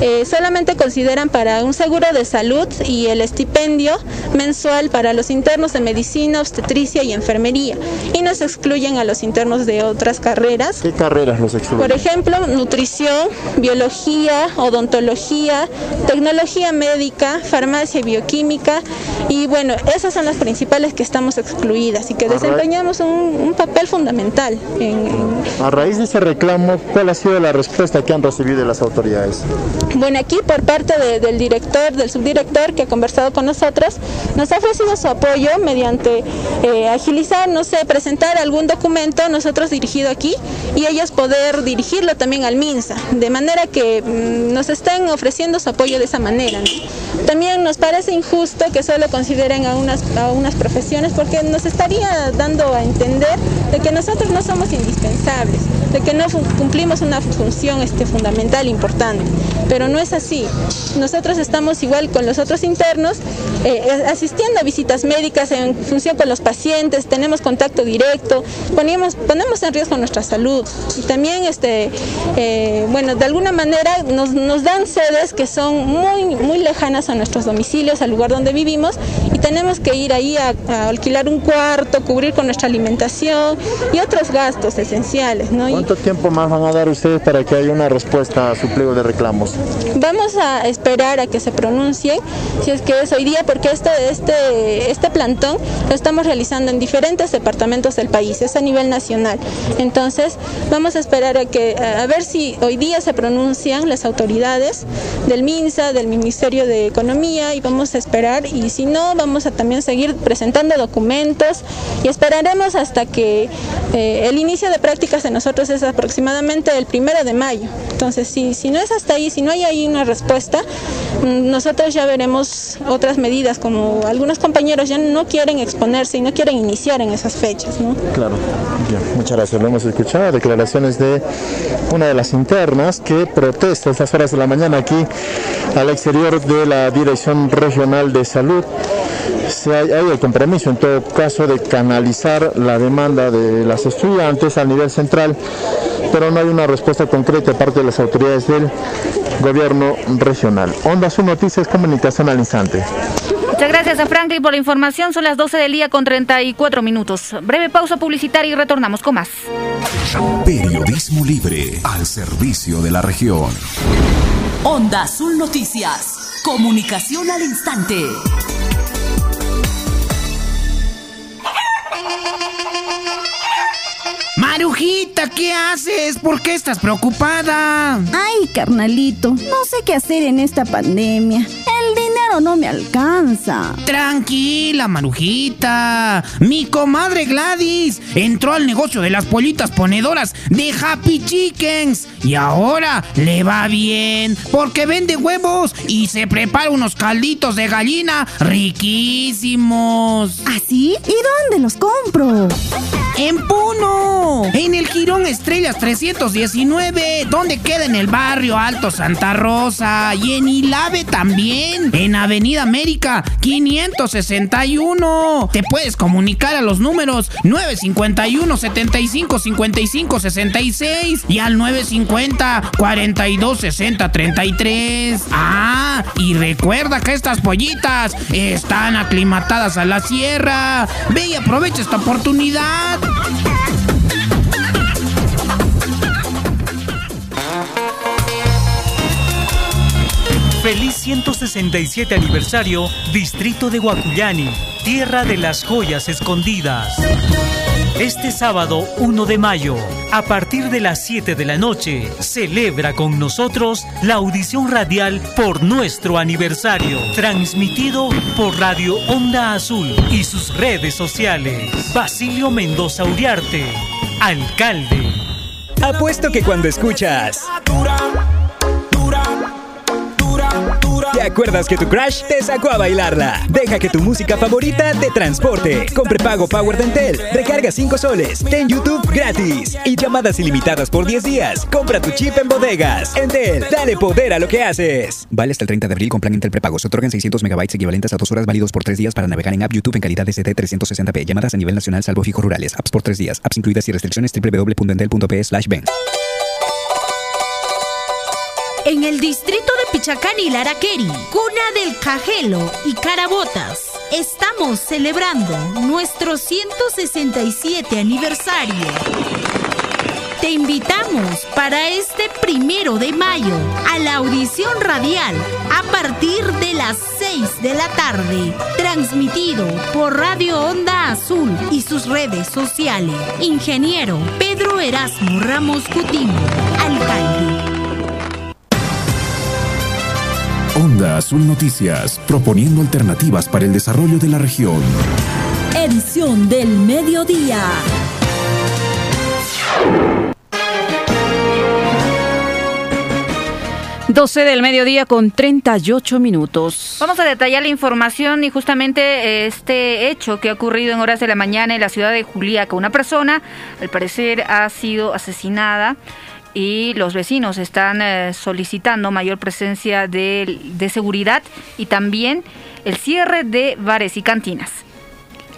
eh, solamente consideran para un seguro de salud y el estipendio mensual para los internos de medicina, obstetricia y enfermería, y nos excluyen a los internos de otras carreras ¿Qué carreras los excluyen? Por ejemplo, nutrición, biología, odontología, tecnología médica, farmacia y bioquímica. Y bueno, esas son las principales que estamos excluidas y que desempeñamos un, papel fundamental. A raíz de ese reclamo, ¿cuál ha sido la respuesta que han recibido de las autoridades? Bueno, aquí por parte del director, del subdirector que ha conversado con nosotros, nos ha ofrecido su apoyo mediante eh, agilizar, no sé, presentar algún documento nosotros dirigido aquí y ellos poder dirigirlo también al MINSA, de manera que mm, nos estén ofreciendo su apoyo de esa manera. También nos parece injusto que solo consideren a unas, a unas profesiones porque nos estaría dando a entender de que nosotros no somos indispensables. De que no cumplimos una función este, fundamental importante, pero no es así. Nosotros estamos igual con los otros internos, eh, asistiendo a visitas médicas en función con los pacientes, tenemos contacto directo, ponemos, ponemos en riesgo nuestra salud y también, este, eh, bueno, de alguna manera nos, nos dan sedes que son muy, muy lejanas a nuestros domicilios, al lugar donde vivimos y tenemos que ir ahí a, alquilar un cuarto, cubrir con nuestra alimentación y otros gastos esenciales. ¿no? ¿Cuánto tiempo más van a dar ustedes para que haya una respuesta a su pliego de reclamos? Vamos a esperar a que se pronuncien, si es que es hoy día, porque este, este, este plantón lo estamos realizando en diferentes departamentos del país, es a nivel nacional. Entonces, vamos a esperar a, que, a ver si hoy día se pronuncian las autoridades del MINSA, del Ministerio de Economía, y vamos a esperar, y si no, vamos a también seguir presentando documentos y esperaremos hasta que eh, el inicio de prácticas de nosotros es aproximadamente el primero de mayo. Entonces, si, si no es hasta ahí, si no hay ahí una respuesta, mm, nosotros ya veremos otras medidas, como algunos compañeros ya no quieren exponerse y no quieren iniciar en esas fechas. ¿no? Claro, bien, muchas gracias. Lo hemos escuchado, declaraciones de una de las internas que protesta a estas horas de la mañana aquí al exterior de la Dirección Regional de Salud hay, el compromiso en todo caso de canalizar la demanda de las estudiantes a nivel central, pero no hay una respuesta concreta de parte de las autoridades del gobierno regional. Onda Su Noticias, comunicación al instante. Muchas gracias a Franklin por la información. Son las 12 del día con 34 minutos. Breve pausa publicitaria y retornamos con más. Periodismo libre al servicio de la región. Onda Azul Noticias. Comunicación al instante. Marujita, ¿qué haces? ¿Por qué estás preocupada? Ay, carnalito, no sé qué hacer en esta pandemia. El dinero no me alcanza. Tranquila, Marujita. Mi comadre Gladys entró al negocio de las pollitas ponedoras de Happy Chickens y ahora le va bien porque vende huevos y se prepara unos calditos de gallina riquísimos. ¿Así? ¿Ah, ¿Y dónde los compro? En Puno, en el Girón Estrellas 319, donde queda en el barrio Alto Santa Rosa y en Ilave también, en Avenida América 561. Te puedes comunicar a los números 951 75 55 66 y al 950 42 60 33. Ah, y recuerda que estas pollitas están aclimatadas a la sierra. Ve y aprovecha esta oportunidad. Feliz 167 aniversario, Distrito de Huacuyani, Tierra de las Joyas Escondidas. Este sábado 1 de mayo, a partir de las 7 de la noche, celebra con nosotros la audición radial por nuestro aniversario, transmitido por Radio Onda Azul y sus redes sociales. Basilio Mendoza Uriarte, alcalde. Apuesto que cuando escuchas... ¿Te acuerdas que tu crush te sacó a bailarla? Deja que tu música favorita te transporte. Con prepago Power Dentel, recarga 5 soles, ten YouTube gratis y llamadas ilimitadas por 10 días. Compra tu chip en bodegas. Entel, dale poder a lo que haces. Vale hasta el 30 de abril con plan Entel prepago. Se otorgan 600 megabytes equivalentes a 2 horas válidos por 3 días para navegar en app YouTube en calidad ST 360p. Llamadas a nivel nacional salvo fijos rurales. Apps por 3 días. Apps incluidas y restricciones www.entel.p slash. En el distrito de Pichacán y Laraqueri, cuna del Cajelo y Carabotas, estamos celebrando nuestro 167 aniversario. Te invitamos para este primero de mayo a la audición radial a partir de las 6 de la tarde, transmitido por Radio Onda Azul y sus redes sociales. Ingeniero Pedro Erasmo Ramos Coutinho, alcalde. Onda Azul Noticias, proponiendo alternativas para el desarrollo de la región. Edición del mediodía. 12 del mediodía con 38 minutos. Vamos a detallar la información y justamente eh, este hecho que ha ocurrido en horas de la mañana en la ciudad de Juliaca. Una persona, al parecer, ha sido asesinada y los vecinos están eh, solicitando mayor presencia de, de seguridad y también el cierre de bares y cantinas.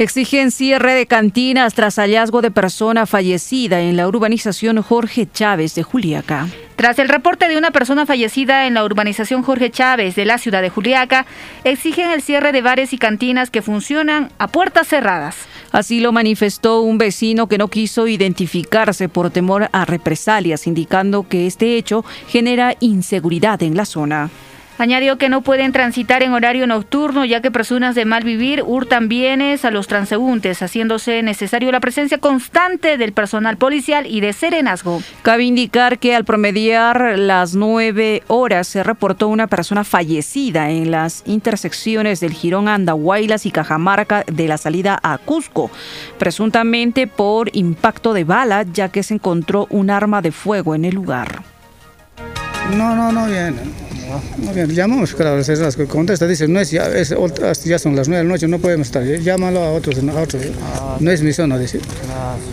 Exigen cierre de cantinas tras hallazgo de persona fallecida en la urbanización Jorge Chávez de Juliaca. Tras el reporte de una persona fallecida en la urbanización Jorge Chávez de la ciudad de Juliaca, exigen el cierre de bares y cantinas que funcionan a puertas cerradas. Así lo manifestó un vecino que no quiso identificarse por temor a represalias, indicando que este hecho genera inseguridad en la zona. Añadió que no pueden transitar en horario nocturno ya que personas de mal vivir hurtan bienes a los transeúntes, haciéndose necesario la presencia constante del personal policial y de serenazgo. Cabe indicar que al promediar las nueve horas se reportó una persona fallecida en las intersecciones del Girón Andahuaylas y Cajamarca de la salida a Cusco, presuntamente por impacto de bala ya que se encontró un arma de fuego en el lugar. No, no, no, bien. No, bien, llamamos, claro, que contesta, dice, no es ya, es, ya son las nueve de la noche, no podemos estar, llámalo a otros, a otros. no es mi zona, dice.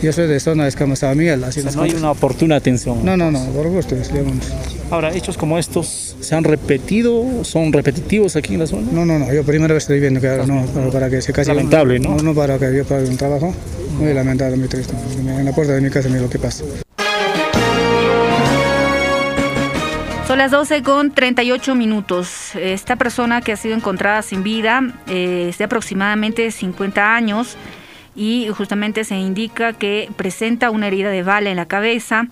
Yo soy de zona de Escama San Miguel, así o sea, no hay una oportuna atención. No, no, no, por gusto, llamamos. Ahora, hechos como estos, ¿se han repetido? ¿Son repetitivos aquí en la zona? No, no, no, yo primera vez estoy viendo que no, para, para que se case. Lamentable, ¿no? No, no para que yo pague un trabajo, muy lamentable, muy triste. En la puerta de mi casa mira lo que pasa. Son las 12 con 38 minutos. Esta persona que ha sido encontrada sin vida eh, es de aproximadamente 50 años y justamente se indica que presenta una herida de bala en la cabeza.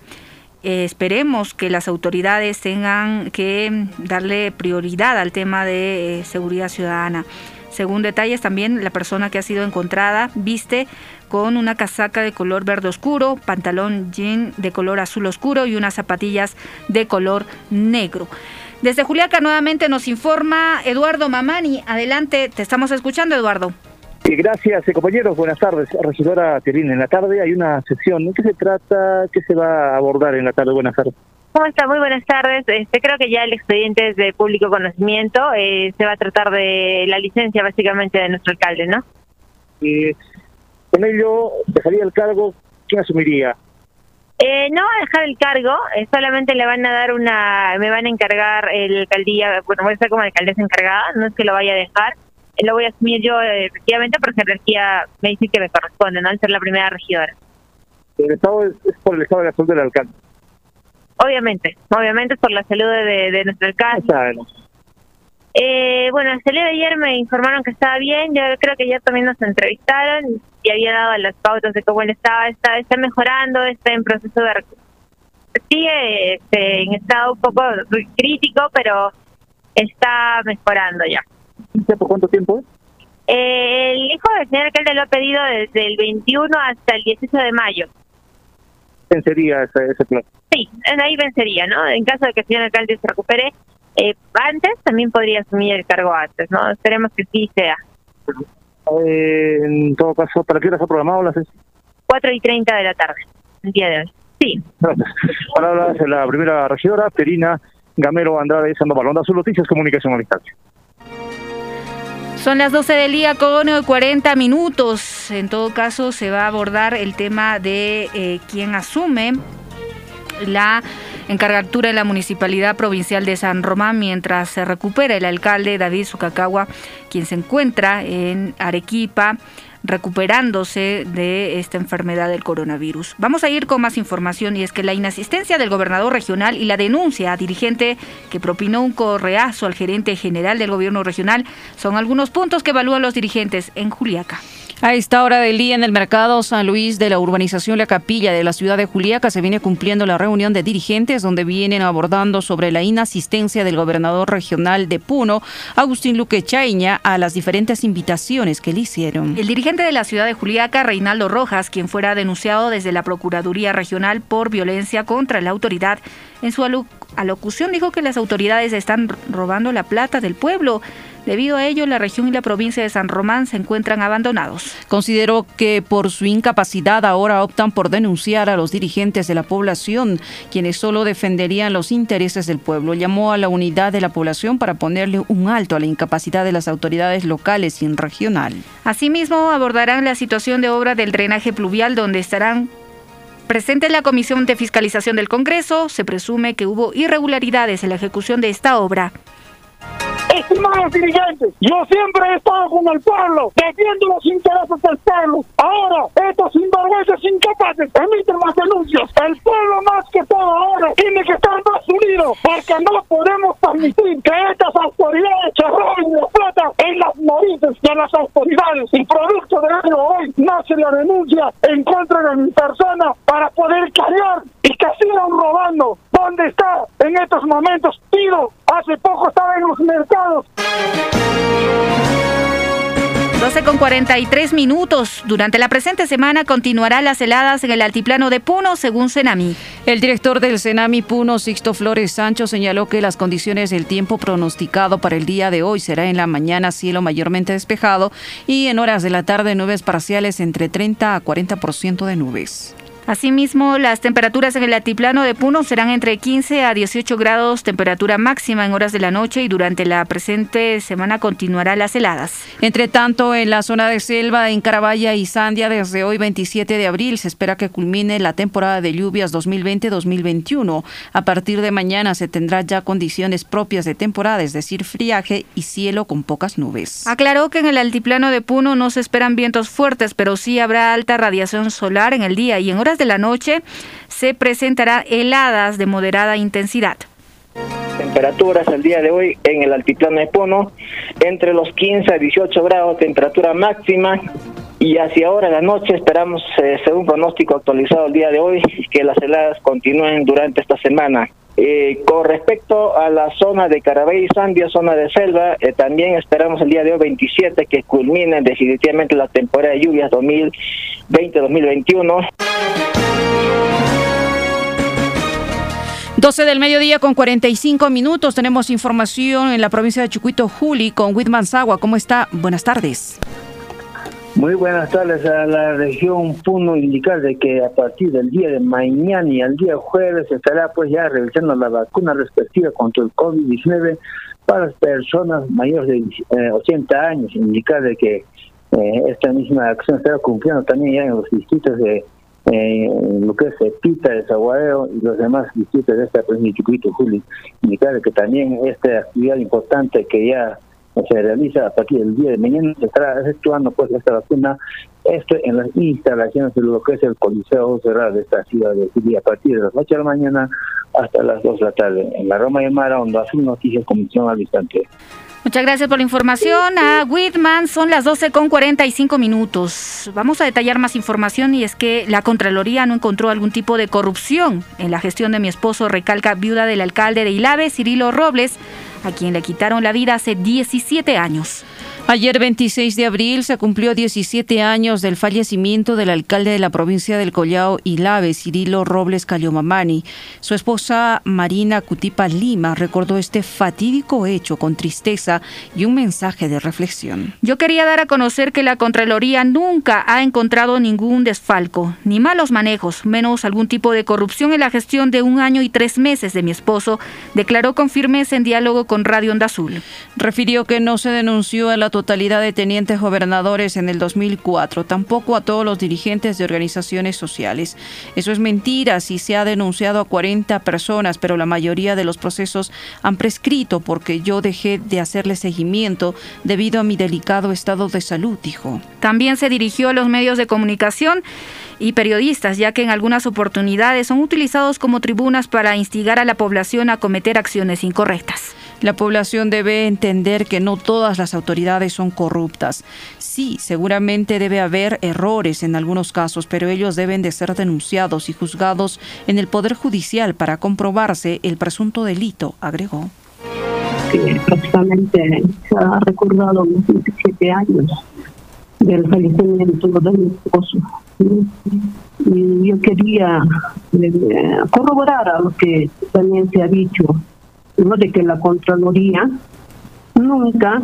Eh, esperemos que las autoridades tengan que darle prioridad al tema de eh, seguridad ciudadana. Según detalles, también la persona que ha sido encontrada viste con una casaca de color verde oscuro, pantalón jean de color azul oscuro y unas zapatillas de color negro. Desde Juliaca nuevamente nos informa Eduardo Mamani. Adelante, te estamos escuchando, Eduardo. Gracias, compañeros. Buenas tardes. Regidora Terina, en la tarde hay una sesión. ¿De qué se trata? ¿Qué se va a abordar en la tarde? Buenas tardes. ¿Cómo está? Muy buenas tardes. Este, creo que ya el expediente es de público conocimiento. Eh, se va a tratar de la licencia básicamente de nuestro alcalde, ¿no? Eh, con ello, dejaría el cargo, ¿quién asumiría? Eh, no va a dejar el cargo, eh, solamente le van a dar una, me van a encargar el alcaldía, bueno, voy a ser como alcaldesa encargada, no es que lo vaya a dejar, eh, lo voy a asumir yo eh, efectivamente porque energía me dice que me corresponde, ¿no? Al ser la primera regidora. El Estado es, es por el estado de la salud del alcalde. Obviamente, obviamente es por la salud de, de nuestro alcalde. Eh, bueno, el día de ayer me informaron que estaba bien, yo creo que ayer también nos entrevistaron y había dado las pautas de cómo él estaba, está, está mejorando, está en proceso de sigue este, en estado un poco crítico, pero está mejorando ya. ¿Por cuánto tiempo? Eh, el hijo del señor alcalde lo ha pedido desde el 21 hasta el 18 de mayo. ¿Quién sería ese, ese plan? Sí, en ahí vencería, ¿no? En caso de que el señor alcalde se recupere eh, antes, también podría asumir el cargo antes, ¿no? Esperemos que sí sea. Eh, en todo caso, ¿para qué hora está programado la sesión? 4 y 30 de la tarde, el día de hoy. Sí. Gracias. Palabras de la primera regidora, Terina Gamero Andrade Sandoval. Onda Azul Noticias, Comunicación a Distancia. Son las 12 del día con 40 minutos. En todo caso, se va a abordar el tema de eh, quién asume la en la Municipalidad Provincial de San Román mientras se recupera el alcalde David Sucacagua, quien se encuentra en Arequipa recuperándose de esta enfermedad del coronavirus. Vamos a ir con más información y es que la inasistencia del gobernador regional y la denuncia a dirigente que propinó un correazo al gerente general del gobierno regional son algunos puntos que evalúan los dirigentes en Juliaca. A esta hora del día en el mercado San Luis de la urbanización La Capilla de la ciudad de Juliaca se viene cumpliendo la reunión de dirigentes donde vienen abordando sobre la inasistencia del gobernador regional de Puno, Agustín Luque Chaiña, a las diferentes invitaciones que le hicieron. El dirigente de la ciudad de Juliaca, Reinaldo Rojas, quien fuera denunciado desde la Procuraduría Regional por violencia contra la autoridad, en su alocución dijo que las autoridades están robando la plata del pueblo. Debido a ello, la región y la provincia de San Román se encuentran abandonados. Consideró que por su incapacidad ahora optan por denunciar a los dirigentes de la población, quienes solo defenderían los intereses del pueblo. Llamó a la unidad de la población para ponerle un alto a la incapacidad de las autoridades locales y regional. Asimismo, abordarán la situación de obra del drenaje pluvial donde estarán presentes la Comisión de Fiscalización del Congreso. Se presume que hubo irregularidades en la ejecución de esta obra. Estimados dirigentes, yo siempre he estado con el pueblo, defiendo los intereses del pueblo. Ahora, estos sinvergüenzas incapaces emiten las denuncias. El pueblo más que todo ahora tiene que estar más unido, porque no podemos permitir que estas autoridades se roben la plata en las narices de las autoridades. Y producto de ello hoy nace la denuncia en contra de mi persona para poder callar y que sigan robando. ¿Dónde está en estos momentos? Pido, hace poco estaba en los mercados. 12 con 43 minutos. Durante la presente semana continuarán las heladas en el altiplano de Puno, según Senami. El director del Senami Puno, Sixto Flores Sancho, señaló que las condiciones del tiempo pronosticado para el día de hoy será en la mañana cielo mayormente despejado y en horas de la tarde nubes parciales entre 30 a 40% de nubes. Asimismo, las temperaturas en el altiplano de Puno serán entre 15 a 18 grados, temperatura máxima en horas de la noche y durante la presente semana continuará las heladas. Entre tanto, en la zona de selva, en Carabaya y Sandia, desde hoy 27 de abril se espera que culmine la temporada de lluvias 2020-2021. A partir de mañana se tendrá ya condiciones propias de temporada, es decir, friaje y cielo con pocas nubes. Aclaró que en el altiplano de Puno no se esperan vientos fuertes, pero sí habrá alta radiación solar en el día y en horas de la noche se presentará heladas de moderada intensidad. Temperaturas el día de hoy en el altiplano de Puno entre los 15 a 18 grados, temperatura máxima. Y hacia ahora la noche esperamos, eh, según pronóstico actualizado el día de hoy, que las heladas continúen durante esta semana. Eh, con respecto a la zona de Carabay y Sandia, zona de selva, eh, también esperamos el día de hoy 27 que culmine definitivamente la temporada de lluvias 2020-2021. 12 del mediodía con 45 minutos. Tenemos información en la provincia de Chucuito, Juli, con Whitman Sagua. ¿Cómo está? Buenas tardes. Muy buenas tardes a la región Puno indicar de que a partir del día de mañana y al día jueves estará pues ya realizando la vacuna respectiva contra el COVID-19 para las personas mayores de 80 eh, años. Indicar de que eh, esta misma acción estará cumpliendo también ya en los distritos de eh, lo que es Pita, de Zaguadeo y los demás distritos de esta provincia de Chucuito, Juli. Indicar de que también esta actividad importante que ya se realiza a partir del día de mañana, se estará efectuando pues esta vacuna, esto en las instalaciones de lo que es el Coliseo Cerrado de esta ciudad de Chile a partir de las 8 de la mañana hasta las 2 de la tarde. En la Roma de Mara, donde hace noticias Comisión al instante. Muchas gracias por la información a Whitman. Son las 12 con 45 minutos. Vamos a detallar más información y es que la Contraloría no encontró algún tipo de corrupción en la gestión de mi esposo, recalca viuda del alcalde de Ilave, Cirilo Robles, a quien le quitaron la vida hace 17 años. Ayer 26 de abril se cumplió 17 años del fallecimiento del alcalde de la provincia del Collao Ilave, Cirilo Robles Caliomamani. Su esposa Marina Cutipa Lima recordó este fatídico hecho con tristeza y un mensaje de reflexión. Yo quería dar a conocer que la Contraloría nunca ha encontrado ningún desfalco, ni malos manejos, menos algún tipo de corrupción en la gestión de un año y tres meses de mi esposo, declaró con firmeza en diálogo con Radio Onda Azul. Refirió que no se denunció a la totalidad de tenientes gobernadores en el 2004, tampoco a todos los dirigentes de organizaciones sociales. Eso es mentira si se ha denunciado a 40 personas, pero la mayoría de los procesos han prescrito porque yo dejé de hacerle seguimiento debido a mi delicado estado de salud, dijo. También se dirigió a los medios de comunicación y periodistas, ya que en algunas oportunidades son utilizados como tribunas para instigar a la población a cometer acciones incorrectas. La población debe entender que no todas las autoridades son corruptas. Sí, seguramente debe haber errores en algunos casos, pero ellos deben de ser denunciados y juzgados en el Poder Judicial para comprobarse el presunto delito, agregó. Que prácticamente se ha recordado los 27 años del fallecimiento de mi esposo. Y yo quería eh, corroborar a lo que también se ha dicho de que la Contraloría nunca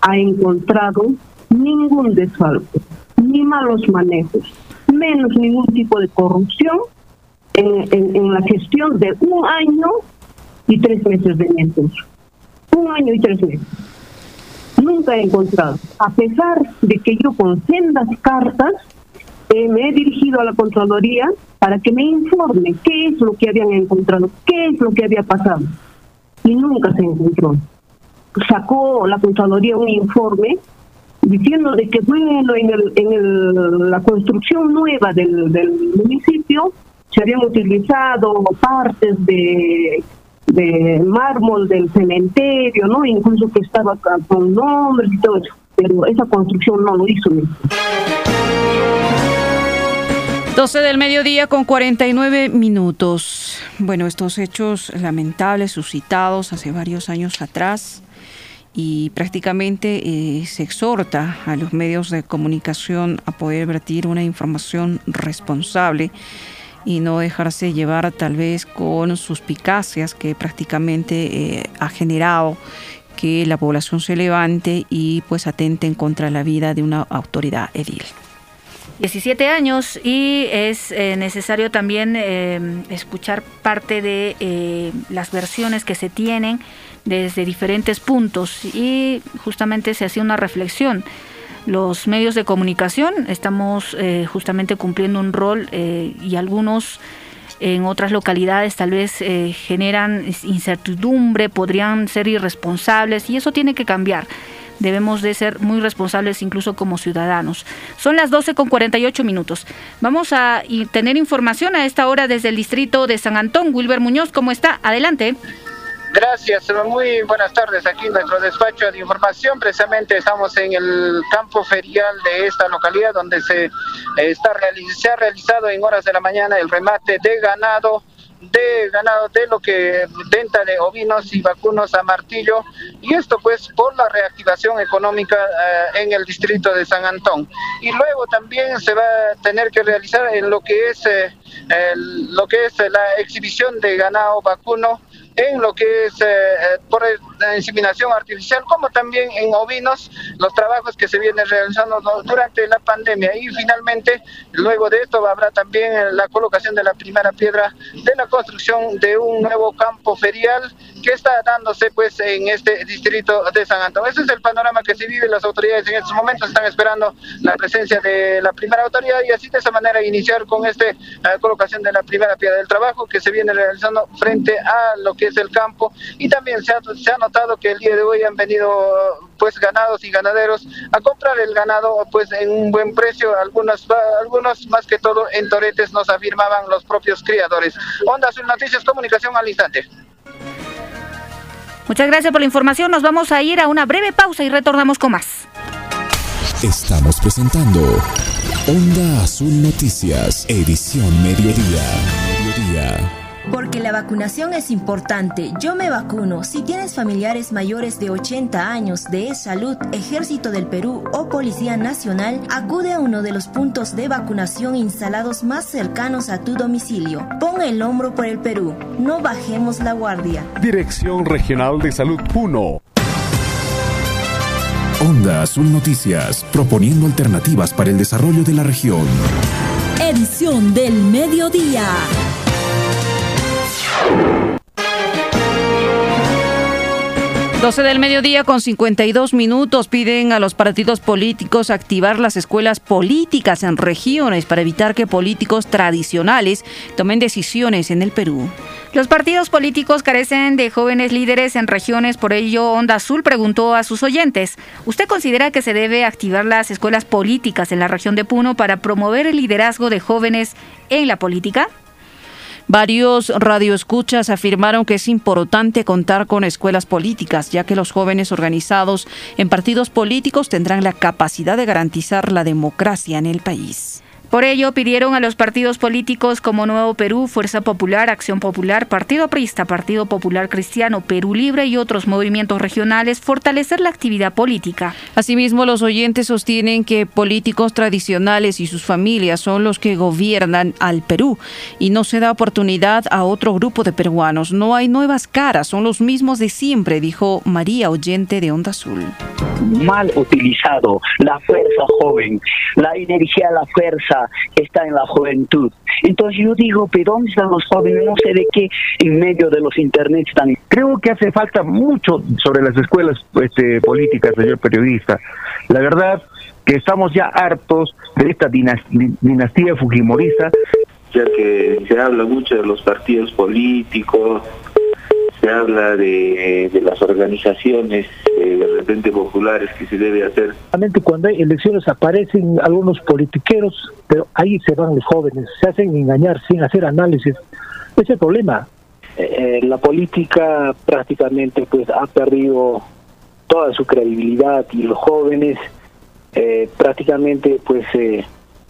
ha encontrado ningún desfalco, ni malos manejos, menos ningún tipo de corrupción en, en, la gestión de un año y tres meses de mientras. Un año y tres meses. Nunca he encontrado, a pesar de que yo con sendas cartas eh, me he dirigido a la Contraloría para que me informe qué es lo que habían encontrado, qué es lo que había pasado. Y nunca se encontró. Sacó la Contraloría un informe diciendo de que bueno, en, la construcción nueva del municipio se habían utilizado partes de, de mármol del cementerio, ¿no? Incluso que estaba con nombres y todo eso. Pero esa construcción no lo hizo. 12 del mediodía con 49 minutos. Bueno, estos hechos lamentables suscitados hace varios años atrás y prácticamente eh, se exhorta a los medios de comunicación a poder vertir una información responsable y no dejarse llevar tal vez con suspicacias que prácticamente eh, ha generado que la población se levante y pues atente contra la vida de una autoridad edil. 17 años y es eh, necesario también escuchar parte de las versiones que se tienen desde diferentes puntos y justamente se hacía una reflexión. Los medios de comunicación estamos eh, justamente cumpliendo un rol eh, y algunos en otras localidades tal vez eh, generan incertidumbre, podrían ser irresponsables y eso tiene que cambiar. Debemos de ser muy responsables incluso como ciudadanos. Son las 12 con 48 minutos. Vamos a tener información a esta hora desde el distrito de San Antón. Wilber Muñoz, ¿cómo está? Adelante. Gracias, muy buenas tardes. Aquí en nuestro despacho de información. Precisamente estamos en el campo ferial de esta localidad donde se, está se ha realizado en horas de la mañana el remate de ganado de ganado de lo que venta de ovinos y vacunos a martillo. Y esto pues por la reactivación económica eh, en el distrito de San Antón. Y luego también se va a tener que realizar en lo que es eh, lo que es la exhibición de ganado vacuno en lo que es eh, eh, por la inseminación artificial, como también en ovinos, los trabajos que se vienen realizando durante la pandemia. Y finalmente, luego de esto, habrá también la colocación de la primera piedra de la construcción de un nuevo campo ferial que está dándose pues en este distrito de San Antonio. Ese es el panorama que se vive. Las autoridades en estos momentos están esperando la presencia de la primera autoridad y así de esa manera iniciar con este colocación de la primera piedra del trabajo que se viene realizando frente a lo que es el campo y también se ha, se ha notado que el día de hoy han venido pues ganados y ganaderos a comprar el ganado pues en un buen precio, algunos, algunos más que todo en toretes nos afirmaban los propios criadores. Onda Azul Noticias, comunicación al instante. Muchas gracias por la información. Nos vamos a ir a una breve pausa y retornamos con más. Estamos presentando Onda Azul Noticias, edición mediodía. Mediodía. Porque la vacunación es importante. Yo me vacuno. Si tienes familiares mayores de 80 años de salud, Ejército del Perú o Policía Nacional, acude a uno de los puntos de vacunación instalados más cercanos a tu domicilio. Pon el hombro por el Perú. No bajemos la guardia. Dirección Regional de Salud Puno. Onda Azul Noticias, proponiendo alternativas para el desarrollo de la región. Edición del mediodía. 12 del mediodía con 52 minutos piden a los partidos políticos activar las escuelas políticas en regiones para evitar que políticos tradicionales tomen decisiones en el Perú. Los partidos políticos carecen de jóvenes líderes en regiones, por ello Onda Azul preguntó a sus oyentes, ¿usted considera que se debe activar las escuelas políticas en la región de Puno para promover el liderazgo de jóvenes en la política? Varios radioescuchas afirmaron que es importante contar con escuelas políticas, ya que los jóvenes organizados en partidos políticos tendrán la capacidad de garantizar la democracia en el país. Por ello, pidieron a los partidos políticos como Nuevo Perú, Fuerza Popular, Acción Popular, Partido Prista, Partido Popular Cristiano, Perú Libre y otros movimientos regionales fortalecer la actividad política. Asimismo, los oyentes sostienen que políticos tradicionales y sus familias son los que gobiernan al Perú y no se da oportunidad a otro grupo de peruanos. No hay nuevas caras, son los mismos de siempre, dijo María Oyente de Onda Azul. Mal utilizado, la fuerza joven, la energía, la fuerza está en la juventud. Entonces yo digo, ¿pero dónde están los jóvenes? No sé de qué en medio de los internet están. Creo que hace falta mucho sobre las escuelas este, políticas, señor periodista. La verdad que estamos ya hartos de esta dinastía fujimorista. Ya que se habla mucho de los partidos políticos, se habla de, de las organizaciones eh, de repente populares que se debe hacer. Cuando hay elecciones aparecen algunos politiqueros, pero ahí se van los jóvenes, se hacen engañar sin hacer análisis. Ese es el problema. Eh, la política prácticamente pues ha perdido toda su credibilidad y los jóvenes eh, prácticamente pues eh,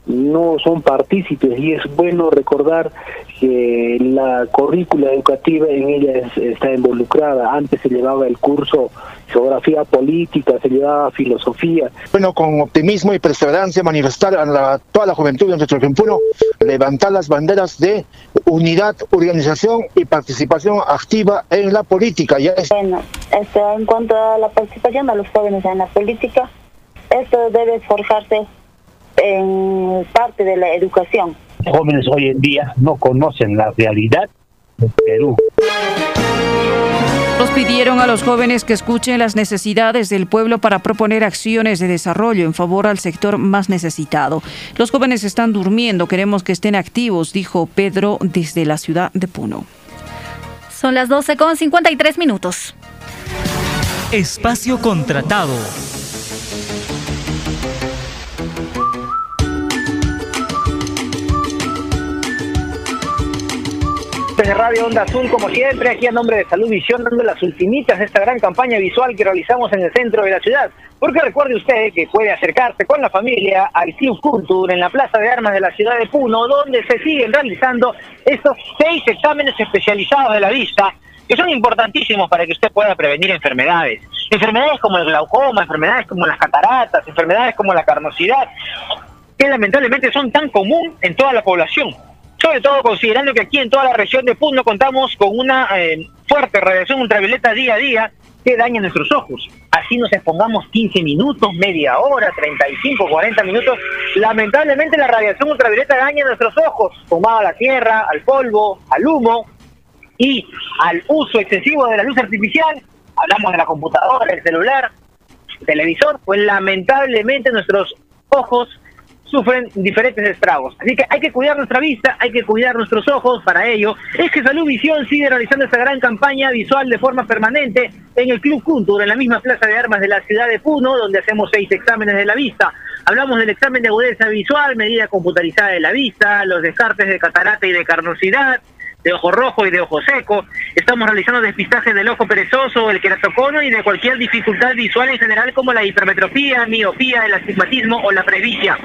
no son partícipes y es bueno recordar que la currícula educativa en ella está involucrada. Antes se llevaba el curso geografía política, se llevaba filosofía. Bueno, con optimismo y perseverancia manifestar a la, toda la juventud de nuestro Argentina, levantar las banderas de unidad, organización y participación activa en la política. Ya Bueno, este, en cuanto a la participación de los jóvenes en la política, esto debe forjarse en parte de la educación. Jóvenes hoy en día no conocen la realidad de Perú. Los pidieron a los jóvenes que escuchen las necesidades del pueblo para proponer acciones de desarrollo en favor al sector más necesitado. Los jóvenes están durmiendo, queremos que estén activos, dijo Pedro desde la ciudad de Puno. Son las 12 con 53 minutos. Espacio contratado de Radio Onda Azul, como siempre, aquí a nombre de Salud Visión, dando las ultimitas de esta gran campaña visual que realizamos en el centro de la ciudad. Porque recuerde usted que puede acercarse con la familia al Club Culture en la Plaza de Armas de la ciudad de Puno, donde se siguen realizando estos seis exámenes especializados de la vista que son importantísimos para que usted pueda prevenir enfermedades. Enfermedades como el glaucoma, enfermedades como las cataratas, enfermedades como la carnosidad, que lamentablemente son tan común en toda la población sobre todo considerando que aquí en toda la región de Puno contamos con una eh, fuerte radiación ultravioleta día a día que daña nuestros ojos. Así nos expongamos 15 minutos, media hora, 35, 40 minutos. Lamentablemente la radiación ultravioleta daña nuestros ojos, sumado a la tierra, al polvo, al humo y al uso excesivo de la luz artificial. Hablamos de la computadora, el celular, el televisor, pues lamentablemente nuestros ojos sufren diferentes estragos. Así que hay que cuidar nuestra vista, hay que cuidar nuestros ojos. Para ello, es que Salud Visión sigue realizando esta gran campaña visual de forma permanente en el Club Culture, en la misma plaza de armas de la ciudad de Puno, donde hacemos seis exámenes de la vista. Hablamos del examen de agudeza visual, medida computarizada de la vista, los descartes de catarata y de carnosidad, de ojo rojo y de ojo seco. Estamos realizando despistaje del ojo perezoso, el queratocono y de cualquier dificultad visual en general como la hipermetropía, miopía, el astigmatismo o la presbicia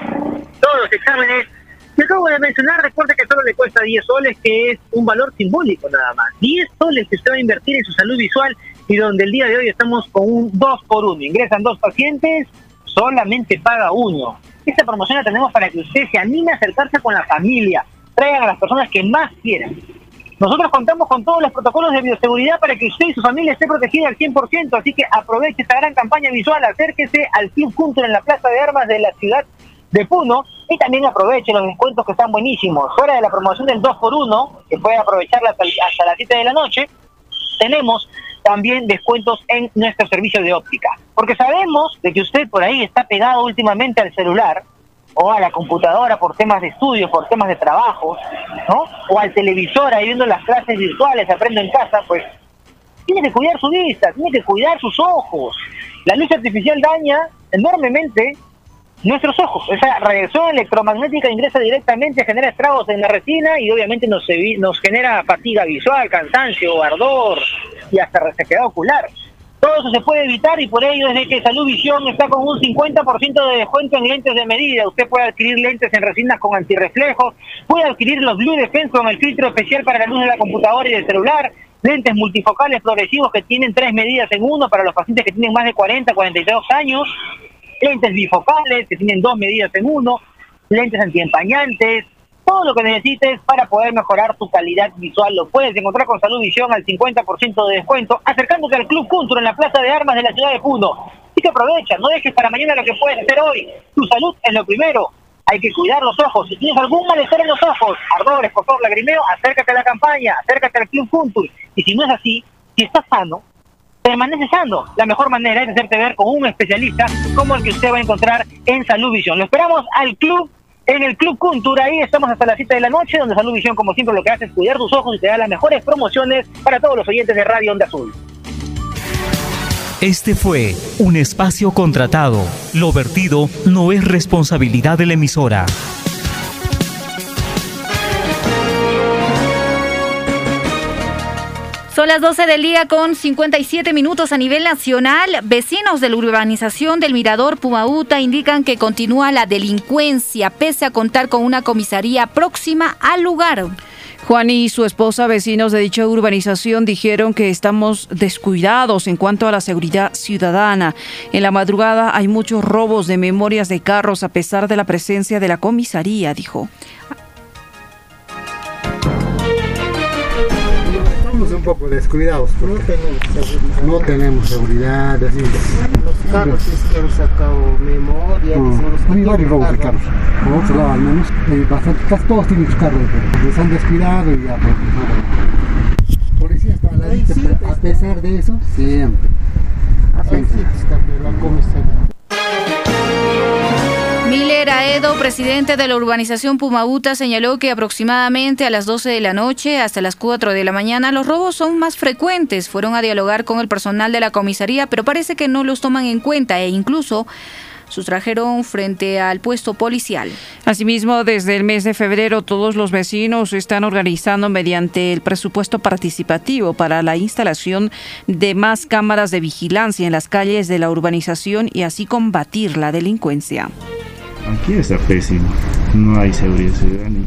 todos los exámenes que acabo de mencionar, recuerde que solo le cuesta 10 soles, que es un valor simbólico nada más. 10 soles que usted va a invertir en su salud visual y donde el día de hoy estamos con un 2 por 1. Ingresan dos pacientes, solamente paga uno. Esta promoción la tenemos para que usted se anime a acercarse con la familia, traigan a las personas que más quieran. Nosotros contamos con todos los protocolos de bioseguridad para que usted y su familia esté protegida al 100%, así que aproveche esta gran campaña visual, acérquese al Club Culture en la Plaza de Armas de la ciudad de Puno y también aproveche los descuentos que están buenísimos. Fuera de la promoción del 2x1, que puede aprovecharla hasta, hasta las 7 de la noche, tenemos también descuentos en nuestro servicio de óptica. Porque sabemos de que usted por ahí está pegado últimamente al celular o a la computadora por temas de estudio, por temas de trabajo, ¿no? O al televisor ahí viendo las clases virtuales, aprendo en casa, pues tiene que cuidar su vista, tiene que cuidar sus ojos. La luz artificial daña enormemente nuestros ojos. Esa radiación electromagnética ingresa directamente, genera estragos en la retina y obviamente nos, nos genera fatiga visual, cansancio, ardor y hasta resequedad ocular. Todo eso se puede evitar y por ello desde que Salud Visión está con un 50% de descuento en lentes de medida. Usted puede adquirir lentes en resinas con antirreflejos, puede adquirir los Blue Defense con el filtro especial para la luz de la computadora y del celular, lentes multifocales progresivos que tienen tres medidas en uno para los pacientes que tienen más de 40, 42 años, lentes bifocales que tienen dos medidas en uno, lentes antiempañantes, todo lo que necesites para poder mejorar tu calidad visual. Lo puedes encontrar con Salud Visión al 50% de descuento, acercándote al Club Cultura en la Plaza de Armas de la ciudad de Puno. Así que aprovecha, no dejes para mañana lo que puedes hacer hoy. Tu salud es lo primero. Hay que cuidar los ojos. Si tienes algún malestar en los ojos, ardores, favor, lagrimeo, acércate a la campaña, acércate al Club Cultura. Y si no es así, si estás sano, permanece sano. La mejor manera es hacerte ver con un especialista como el que usted va a encontrar en Salud Visión. Lo esperamos al Club en el Club Cultura. Ahí estamos hasta las 7 de la noche, donde Salud Visión, como siempre, lo que hace es cuidar tus ojos y te da las mejores promociones para todos los oyentes de Radio Onda Azul. Este fue un espacio contratado. Lo vertido no es responsabilidad de la emisora. Son las 12 del día con 57 minutos a nivel nacional. Vecinos de la urbanización del Mirador Pumauta indican que continúa la delincuencia pese a contar con una comisaría próxima al lugar. Juan y su esposa, vecinos de dicha urbanización, dijeron que estamos descuidados en cuanto a la seguridad ciudadana. En la madrugada hay muchos robos de memorias de carros a pesar de la presencia de la comisaría, dijo. Un poco descuidados. No tenemos seguridad. No tenemos seguridad. Así. Los carros que han sacado memoria. No, hay varios robos de carros. Por otro lado, al menos, eh, bastante, casi todos tienen sus carros, pero les han descuidado y ya. Pues, Policía está a la lista, pero a pesar de eso, siempre. Siempre. La comisaría. Miller Aedo, presidente de la urbanización Pumabuta, señaló que aproximadamente a las 12 de la noche hasta las 4 de la mañana los robos son más frecuentes. Fueron a dialogar con el personal de la comisaría, pero parece que no los toman en cuenta e incluso sustrajeron frente al puesto policial. Asimismo, desde el mes de febrero todos los vecinos están organizando mediante el presupuesto participativo para la instalación de más cámaras de vigilancia en las calles de la urbanización y así combatir la delincuencia. Aquí está pésimo, no hay seguridad ciudadana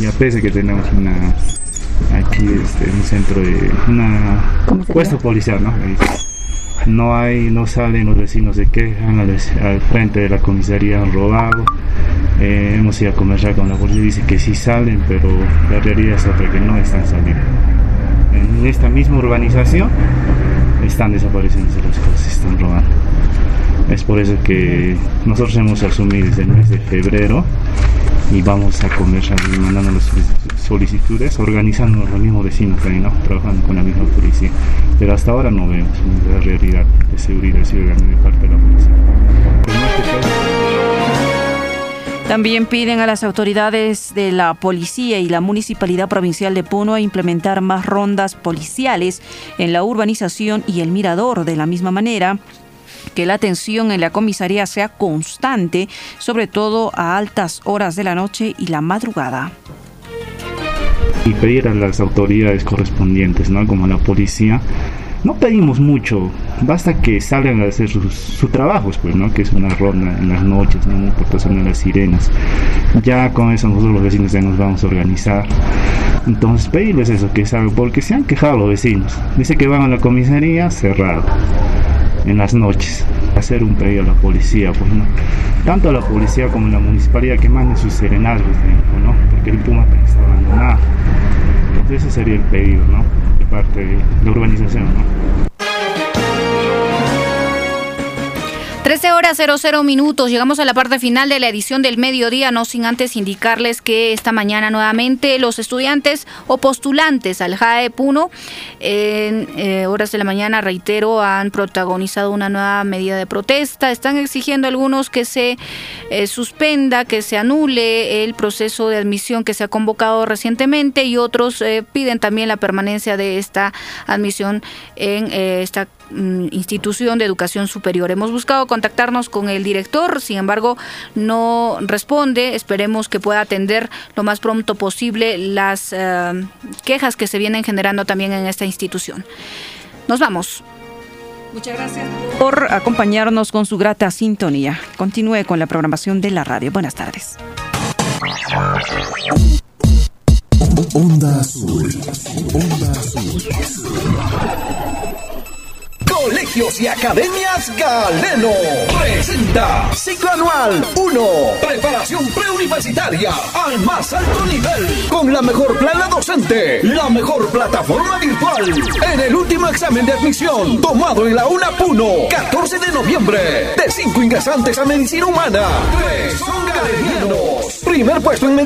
y a pesar que tenemos una aquí este, un centro de una puesto policial, ¿no? No hay, no salen los vecinos se quejan al, al frente de la comisaría han robado. Eh, hemos ido a conversar con la policía, dice que sí salen, pero la realidad es otra que no están saliendo. En esta misma urbanización están desapareciendo las cosas, están robando. Es por eso que nosotros hemos asumido desde el mes de febrero y vamos a conversar y mandando las solicitudes, organizando los mismos vecinos ¿no? trabajando con la misma policía. Pero hasta ahora no vemos la realidad de seguridad ciudadana de parte de la policía. También piden a las autoridades de la policía y la municipalidad provincial de Puno a implementar más rondas policiales en la urbanización y el mirador. De la misma manera, que la atención en la comisaría sea constante, sobre todo a altas horas de la noche y la madrugada y pedir a las autoridades correspondientes, ¿no? como la policía, no pedimos mucho, basta que salgan a hacer sus, su trabajos, pues, ¿no? Que es una ronda en las noches, ¿no? Porque son las sirenas. Ya con eso nosotros los vecinos ya nos vamos a organizar. Entonces pedirles eso, que salgan, porque se han quejado los vecinos. Dice que van a la comisaría cerrado en las noches. Hacer un pedido a la policía, pues no. Tanto a la policía como a la municipalidad que manden sus serenazgos, ¿no? Porque el Puma está abandonado. Entonces ese sería el pedido, ¿no? De parte de la urbanización, ¿no? 13 horas 00 minutos. Llegamos a la parte final de la edición del mediodía, no sin antes indicarles que esta mañana nuevamente los estudiantes o postulantes al JAE Puno en eh, horas de la mañana, reitero, han protagonizado una nueva medida de protesta. Están exigiendo algunos que se eh, suspenda, que se anule el proceso de admisión que se ha convocado recientemente y otros eh, piden también la permanencia de esta admisión en esta institución de educación superior. Hemos buscado contactarnos con el director, sin embargo, no responde. Esperemos que pueda atender lo más pronto posible las eh, quejas que se vienen generando también en esta institución. Nos vamos. Muchas gracias por acompañarnos con su grata sintonía. Continúe con la programación de la radio. Buenas tardes. Onda Azul. Onda Azul. Colegios y Academias Galeno presenta Ciclo Anual 1. Preparación preuniversitaria al más alto nivel. Con la mejor plana docente, la mejor plataforma virtual. En el último examen de admisión, tomado en la UNA Puno, 14 de noviembre. De 5 ingresantes a medicina humana, 3 son galenianos. Primer puesto en